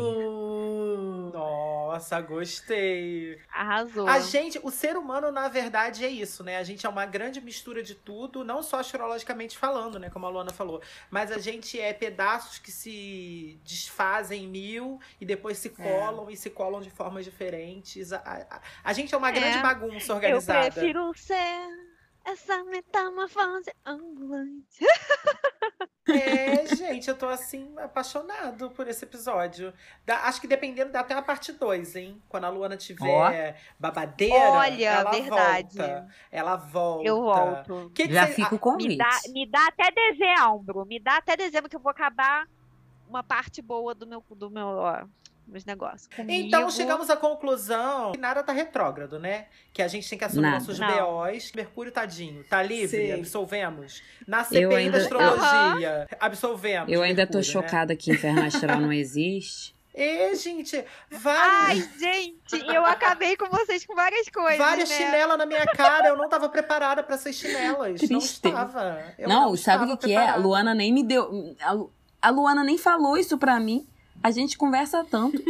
Nossa, gostei. Arrasou. A gente, o ser humano, na verdade, é isso, né? A gente é uma grande mistura de tudo, não só astrologicamente falando, né? Como a Luana falou. Mas a gente é pedaços que se desfazem em mil e depois se É. colam e se colam de formas diferentes. A, a, a gente é uma É. grande bagunça Eu organizada. prefiro ser essa metamorfose ambulante. É, gente, eu tô assim, apaixonado por esse episódio. Dá- acho que dependendo, dá até uma parte 2, hein? Quando a Luana tiver babadeira. Olha, ela verdade. Volta. Ela volta. Eu volto. Que que Já cê- fica o Me dá, me dá até dezembro. Me dá até dezembro que eu vou acabar uma parte boa do meu, do meu, ó, meus negócios. Então Comigo. chegamos à conclusão que nada tá retrógrado, né? Que a gente tem que assumir Nada. nossos Não. BOs. Mercúrio, tadinho, tá livre? Sim. Absolvemos. Na CPI Eu ainda- da astrologia. Absolvemos. Eu ainda tô Mercúrio, né? chocada que Inferno Astral não existe. E, gente, Ai, vários, gente, eu acabei com vocês com várias coisas, várias né? chinelas na minha cara. Eu não tava preparada pra essas chinelas. Não Triste. estava. Eu não, sabe o que, que é? A. Luana nem me deu. A Luana nem falou isso pra mim. A gente conversa tanto.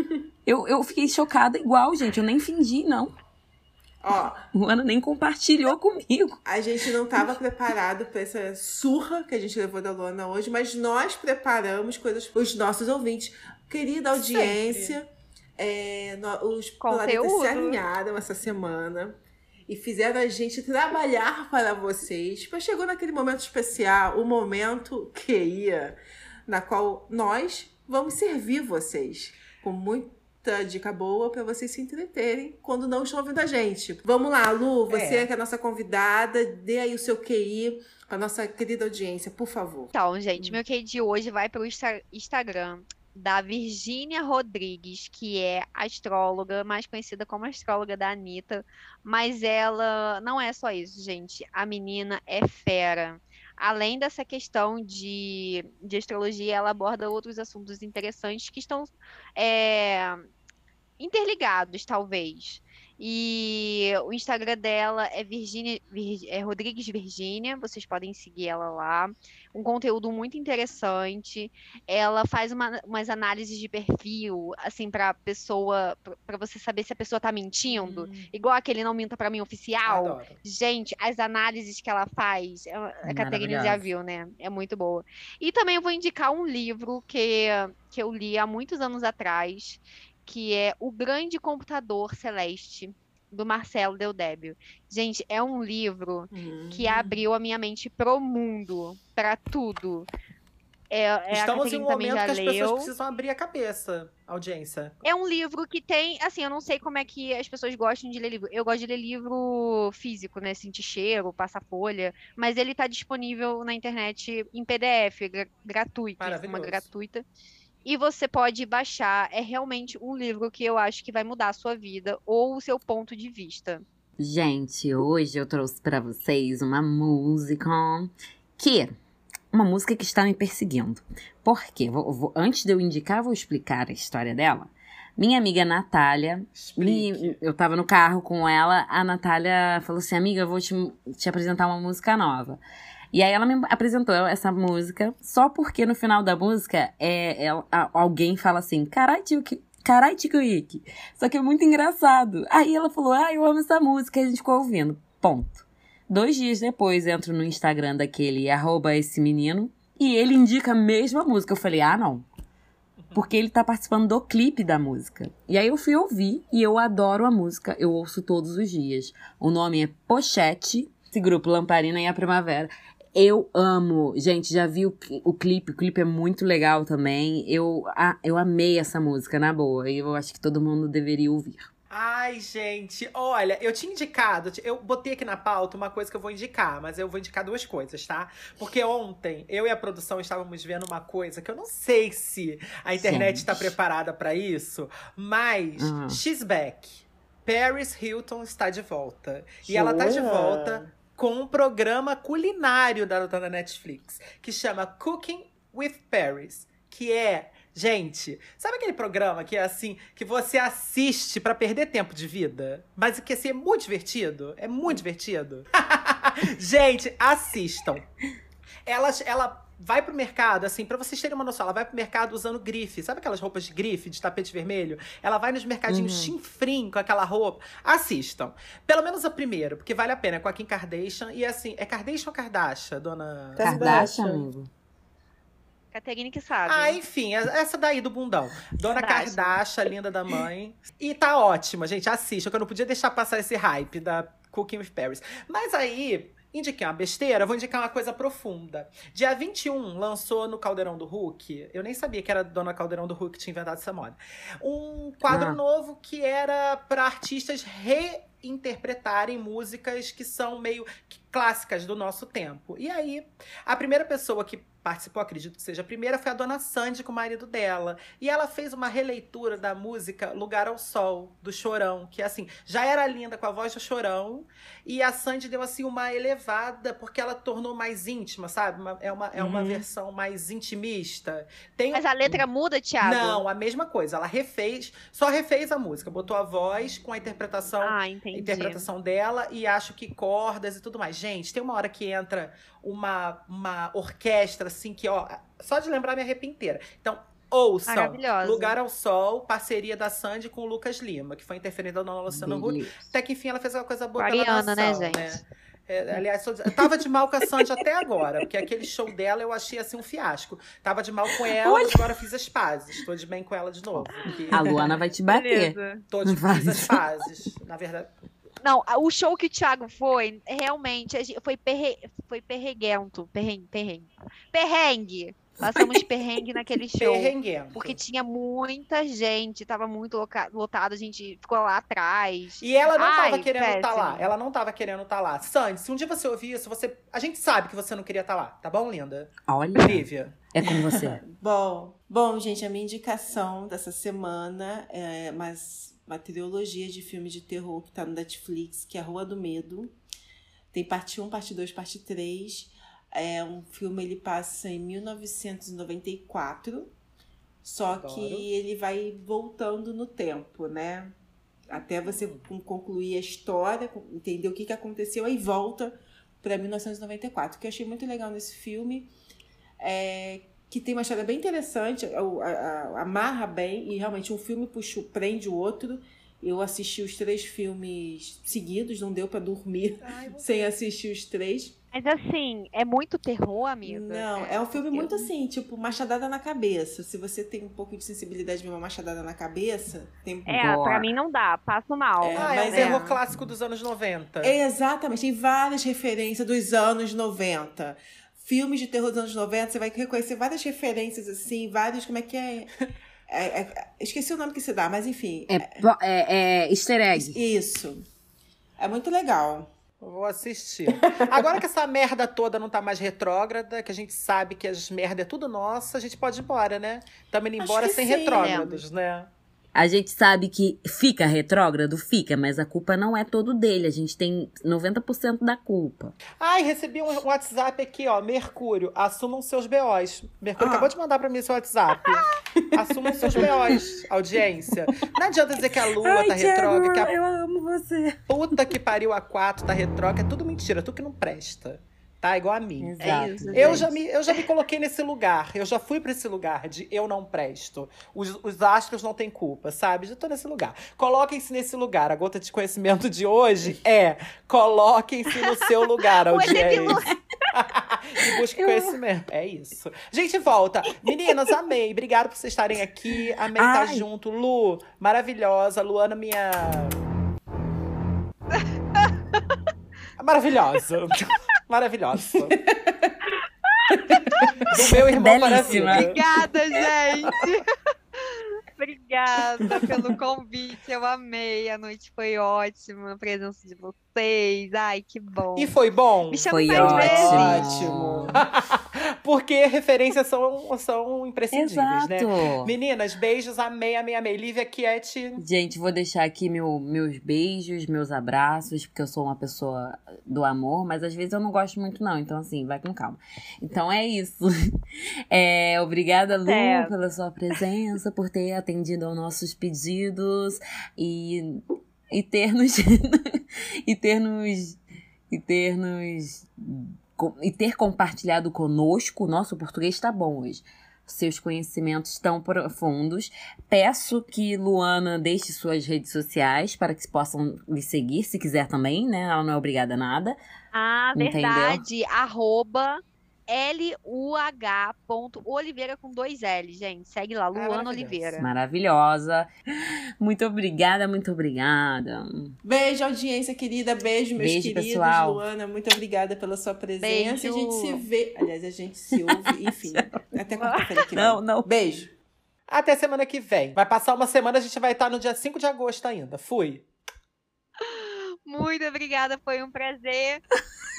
Eu, eu fiquei chocada igual, gente. Eu nem fingi, não. Ó, Luana nem compartilhou comigo. a gente não estava preparado para essa surra que a gente levou da Luana hoje, mas nós preparamos coisas para os nossos ouvintes. Querida audiência, é, no- os planetas se alinharam essa semana e fizeram a gente trabalhar para vocês. Mas chegou naquele momento especial, o momento que ia, na qual nós vamos servir vocês com muita dica boa para vocês se entreterem quando não estão ouvindo a gente. Vamos lá, Lu, você É. que é a nossa convidada, dê aí o seu QI para nossa querida audiência, por favor. Então, gente, meu QI de hoje vai para o Instagram da Virgínia Rodrigues, que é astróloga, mais conhecida como astróloga da Anitta. Mas ela não é só isso, gente. A menina é fera. Além dessa questão de, de astrologia, ela aborda outros assuntos interessantes que estão é, interligados, talvez. E o Instagram dela é Virginia, Vir- é Rodrigues Virgínia, vocês podem seguir ela lá. Um conteúdo muito interessante. Ela faz uma- umas análises de perfil, assim, pra pessoa, para você saber se a pessoa tá mentindo. Igual aquele Não Minta Pra Mim oficial. Adoro. Gente, as análises que ela faz, é- a Caterina já viu, né? É muito boa. E também eu vou indicar um livro que, que eu li há muitos anos atrás, que é O Grande Computador Celeste, do Marcelo Deldébio. Gente, é um livro que abriu a minha mente pro mundo, pra tudo. É, é, Estamos em Caterina um momento que as pessoas leu. precisam abrir a cabeça, audiência. É um livro que tem, assim, eu não sei como é que as pessoas gostam de ler livro. Eu gosto de ler livro físico, né? Sentir cheiro, passar folha. Mas ele tá disponível na internet em PDF, gra gratuito, Maravilhoso. gratuita. E você pode baixar. É realmente um livro que eu acho que vai mudar a sua vida ou o seu ponto de vista. Gente, hoje eu trouxe pra vocês uma música que uma música que está me perseguindo. Por quê? Vou- vou- antes de eu indicar, vou explicar a história dela. Minha amiga Natália, me- eu tava no carro com ela, a Natália falou assim: Amiga, eu vou te, te apresentar uma música nova. E aí ela me apresentou essa música, só porque no final da música é, a- alguém fala assim: Carai, tio, que- carai, Tico Ike. Só que é muito engraçado. Aí ela falou: Ah, eu amo essa música. E a gente ficou ouvindo. Ponto. Dois dias depois, entro no Instagram daquele arroba esse menino e ele indica a mesma música. Eu falei: Ah, não. Porque ele tá participando do clipe da música. E aí eu fui ouvir e eu adoro a música. Eu ouço todos os dias. O nome é Pochete, esse grupo Lamparina e a Primavera. Eu amo. Gente, já vi o, o clipe. O clipe é muito legal também. Eu, ah, eu amei essa música, na boa. E eu acho que todo mundo deveria ouvir. Ai, gente, olha, eu tinha indicado, eu botei aqui na pauta uma coisa que eu vou indicar, mas eu vou indicar duas coisas, tá? Porque ontem eu e a produção estávamos vendo uma coisa que eu não sei se a internet está preparada pra isso, mas Uhum. she's back. Paris Hilton está de volta. E ela tá de volta com um programa culinário da, da Netflix, que chama Cooking with Paris, que é Gente, sabe aquele programa que é assim, que você assiste pra perder tempo de vida? Mas que assim, é muito divertido? É muito divertido. Gente, assistam. Ela, ela vai pro mercado, assim, para vocês terem uma noção, ela vai pro mercado usando grife. Sabe aquelas roupas de grife, de tapete vermelho? Ela vai nos mercadinhos uhum. chinfrim com aquela roupa. Assistam. Pelo menos a primeira, porque vale a pena. É com a Kim Kardashian. E assim, é Kardashian ou Kardashian, dona? Kardashian, amigo. Caterine que sabe. Ah, enfim, essa daí do bundão. Dona Kardashian, Kardashian linda da mãe. E tá ótima, gente. Assista, que eu não podia deixar passar esse hype da Cooking with Paris. Mas aí, Indiquei uma besteira, vou indicar uma coisa profunda. Dia 21 lançou no Caldeirão do Hulk. Eu nem sabia que era Dona Caldeirão do Hulk que tinha inventado essa moda. Um quadro ah. novo que era para artistas reinterpretarem músicas que são meio clássicas do nosso tempo. E aí, a primeira pessoa que participou, acredito que seja a primeira, foi a dona Sandy com o marido dela. E ela fez uma releitura da música Lugar ao Sol, do Chorão, que assim, já era linda com a voz do Chorão, e a Sandy deu assim uma elevada, porque ela tornou mais íntima, sabe? Uma, é uma, é uma uhum. versão mais intimista. Tem... Mas a letra muda, Thiago? Não, a mesma coisa. Ela refez, só refez a música, botou a voz com a interpretação, ah, interpretação dela, e acho que cordas e tudo mais. Gente, tem uma hora que entra uma, uma orquestra, assim, que, ó, só de lembrar me arrepio inteira. Então, ouçam Lugar ao Sol, parceria da Sandy com o Lucas Lima, que foi interferida da Dona Luciana Huck. Até que enfim ela fez uma coisa boa Mariana, pela né, nação, né, gente? Né? É, aliás, eu tava de mal com a Sandy até agora, porque aquele show dela eu achei assim um fiasco. Tava de mal com ela, Olha. agora fiz as pazes. Tô de bem com ela de novo. Porque... A Luana vai te bater. Beleza. Tô de fiz as pazes. Na verdade, não, o show que o Thiago foi, realmente, foi, perre, foi perreguento. Perrengue, perrengue. Perrengue. Passamos perrengue naquele show. Perrenguento. Porque tinha muita gente, tava muito lotado, a gente ficou lá atrás. E ela não Ai, tava querendo estar tá lá. Ela não tava querendo estar tá lá. Sandy, se um dia você ouvir isso, você. A gente sabe que você não queria estar tá lá, tá bom, linda? Olha. Lívia. É com você. bom, bom, gente, a minha indicação dessa semana é. Mas uma trilogia de filmes de terror que está no Netflix, que é Rua do Medo. Tem parte 1, parte 2, parte 3. É um filme, ele passa em 1994, só Adoro. que ele vai voltando no tempo, né? Até você concluir a história, entender o que, que aconteceu, aí volta para 1994. O que eu achei muito legal nesse filme é que tem uma história bem interessante, amarra bem, e realmente um filme puxa, prende o outro. Eu assisti os três filmes seguidos, não deu para dormir Ai, sem assistir os três. Mas assim, é muito terror, amiga? Não, é, é um filme muito assim, tipo, machadada na cabeça. Se você tem um pouco de sensibilidade de uma machadada na cabeça, tem É, Boa. pra mim não dá, passo mal. É, ah, é um terror clássico dos anos 90. É, exatamente, tem várias referências dos anos 90 filmes de terror dos anos 90, você vai reconhecer várias referências, assim, vários, como é que é? é, é esqueci o nome que se dá, mas enfim. É, é, é easter egg. Isso. É muito legal. Vou assistir. Agora que essa merda toda não tá mais retrógrada, que a gente sabe que as merda é tudo nossa, a gente pode ir embora, né? Estamos indo embora sem sim, retrógrados, né? A gente sabe que fica retrógrado, fica, mas a culpa não é todo dele. A gente tem 90% da culpa. Ai, recebi um WhatsApp aqui, ó. Mercúrio, assumam seus BOs. Mercúrio ah. acabou de mandar pra mim seu WhatsApp. assumam seus BOs, audiência. Não adianta dizer que a lua Ai, tá retrógrada. Que a... Eu amo você. Puta que pariu a 4 tá retrógrada. É tudo mentira, tudo que não presta tá? Igual a mim. Exato, é isso, eu, já me, eu já me coloquei nesse lugar. Eu já fui para esse lugar de eu não presto. Os, os astros não têm culpa, sabe? Já tô nesse lugar. Coloquem-se nesse lugar. A gota de conhecimento de hoje é coloquem-se no seu lugar, audiência. e busque conhecimento. É isso. Gente, volta. Meninas, amei. Obrigada por vocês estarem aqui. Amei estar junto. Lu, maravilhosa. Luana, minha. Maravilhosa maravilhosa. Do meu irmão Belíssima. Obrigada, gente. Obrigada pelo convite, eu amei. A noite foi ótima, a presença de vocês. Ai, que bom. E foi bom? Me chama foi mais ótimo. Porque referências são, são imprescindíveis, né? Exato. né? Meninas, beijos, amei, amei, amei. Lívia Quiete. Gente, vou deixar aqui meu, meus beijos, meus abraços, porque eu sou uma pessoa do amor, mas às vezes eu não gosto muito, não. Então, assim, vai com calma. Então é isso. É, obrigada, Lu, é. pela sua presença, por ter atendido aos nossos pedidos e, e ter nos. e ter nos. e ter nos e ter compartilhado conosco. Nosso português está bom hoje seus conhecimentos tão profundos. Peço que Luana deixe suas redes sociais para que possam lhe seguir, se quiser também, né? Ela não é obrigada a nada. Ah, verdade. Arroba L-U-H.oliveira com dois L, gente. Segue lá, Luana Oliveira. Maravilhosa. Muito obrigada, muito obrigada. Beijo, audiência querida. Beijo, meus Beijo, queridos. Pessoal. Luana, muito obrigada pela sua presença. Beijo. A gente se vê. Aliás, a gente se ouve, enfim. Até quarta-feira que vem. Não, não. Beijo. Até semana que vem. Vai passar uma semana, a gente vai estar no dia 5 de agosto ainda. Fui. Muito obrigada, foi um prazer.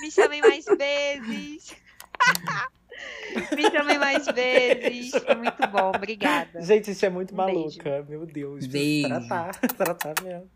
Me chamem mais vezes. Me chamem mais vezes. Foi muito bom. Obrigada. Gente, isso é muito um maluca. Beijo. Meu Deus. Beijo. Tratar, tratar mesmo.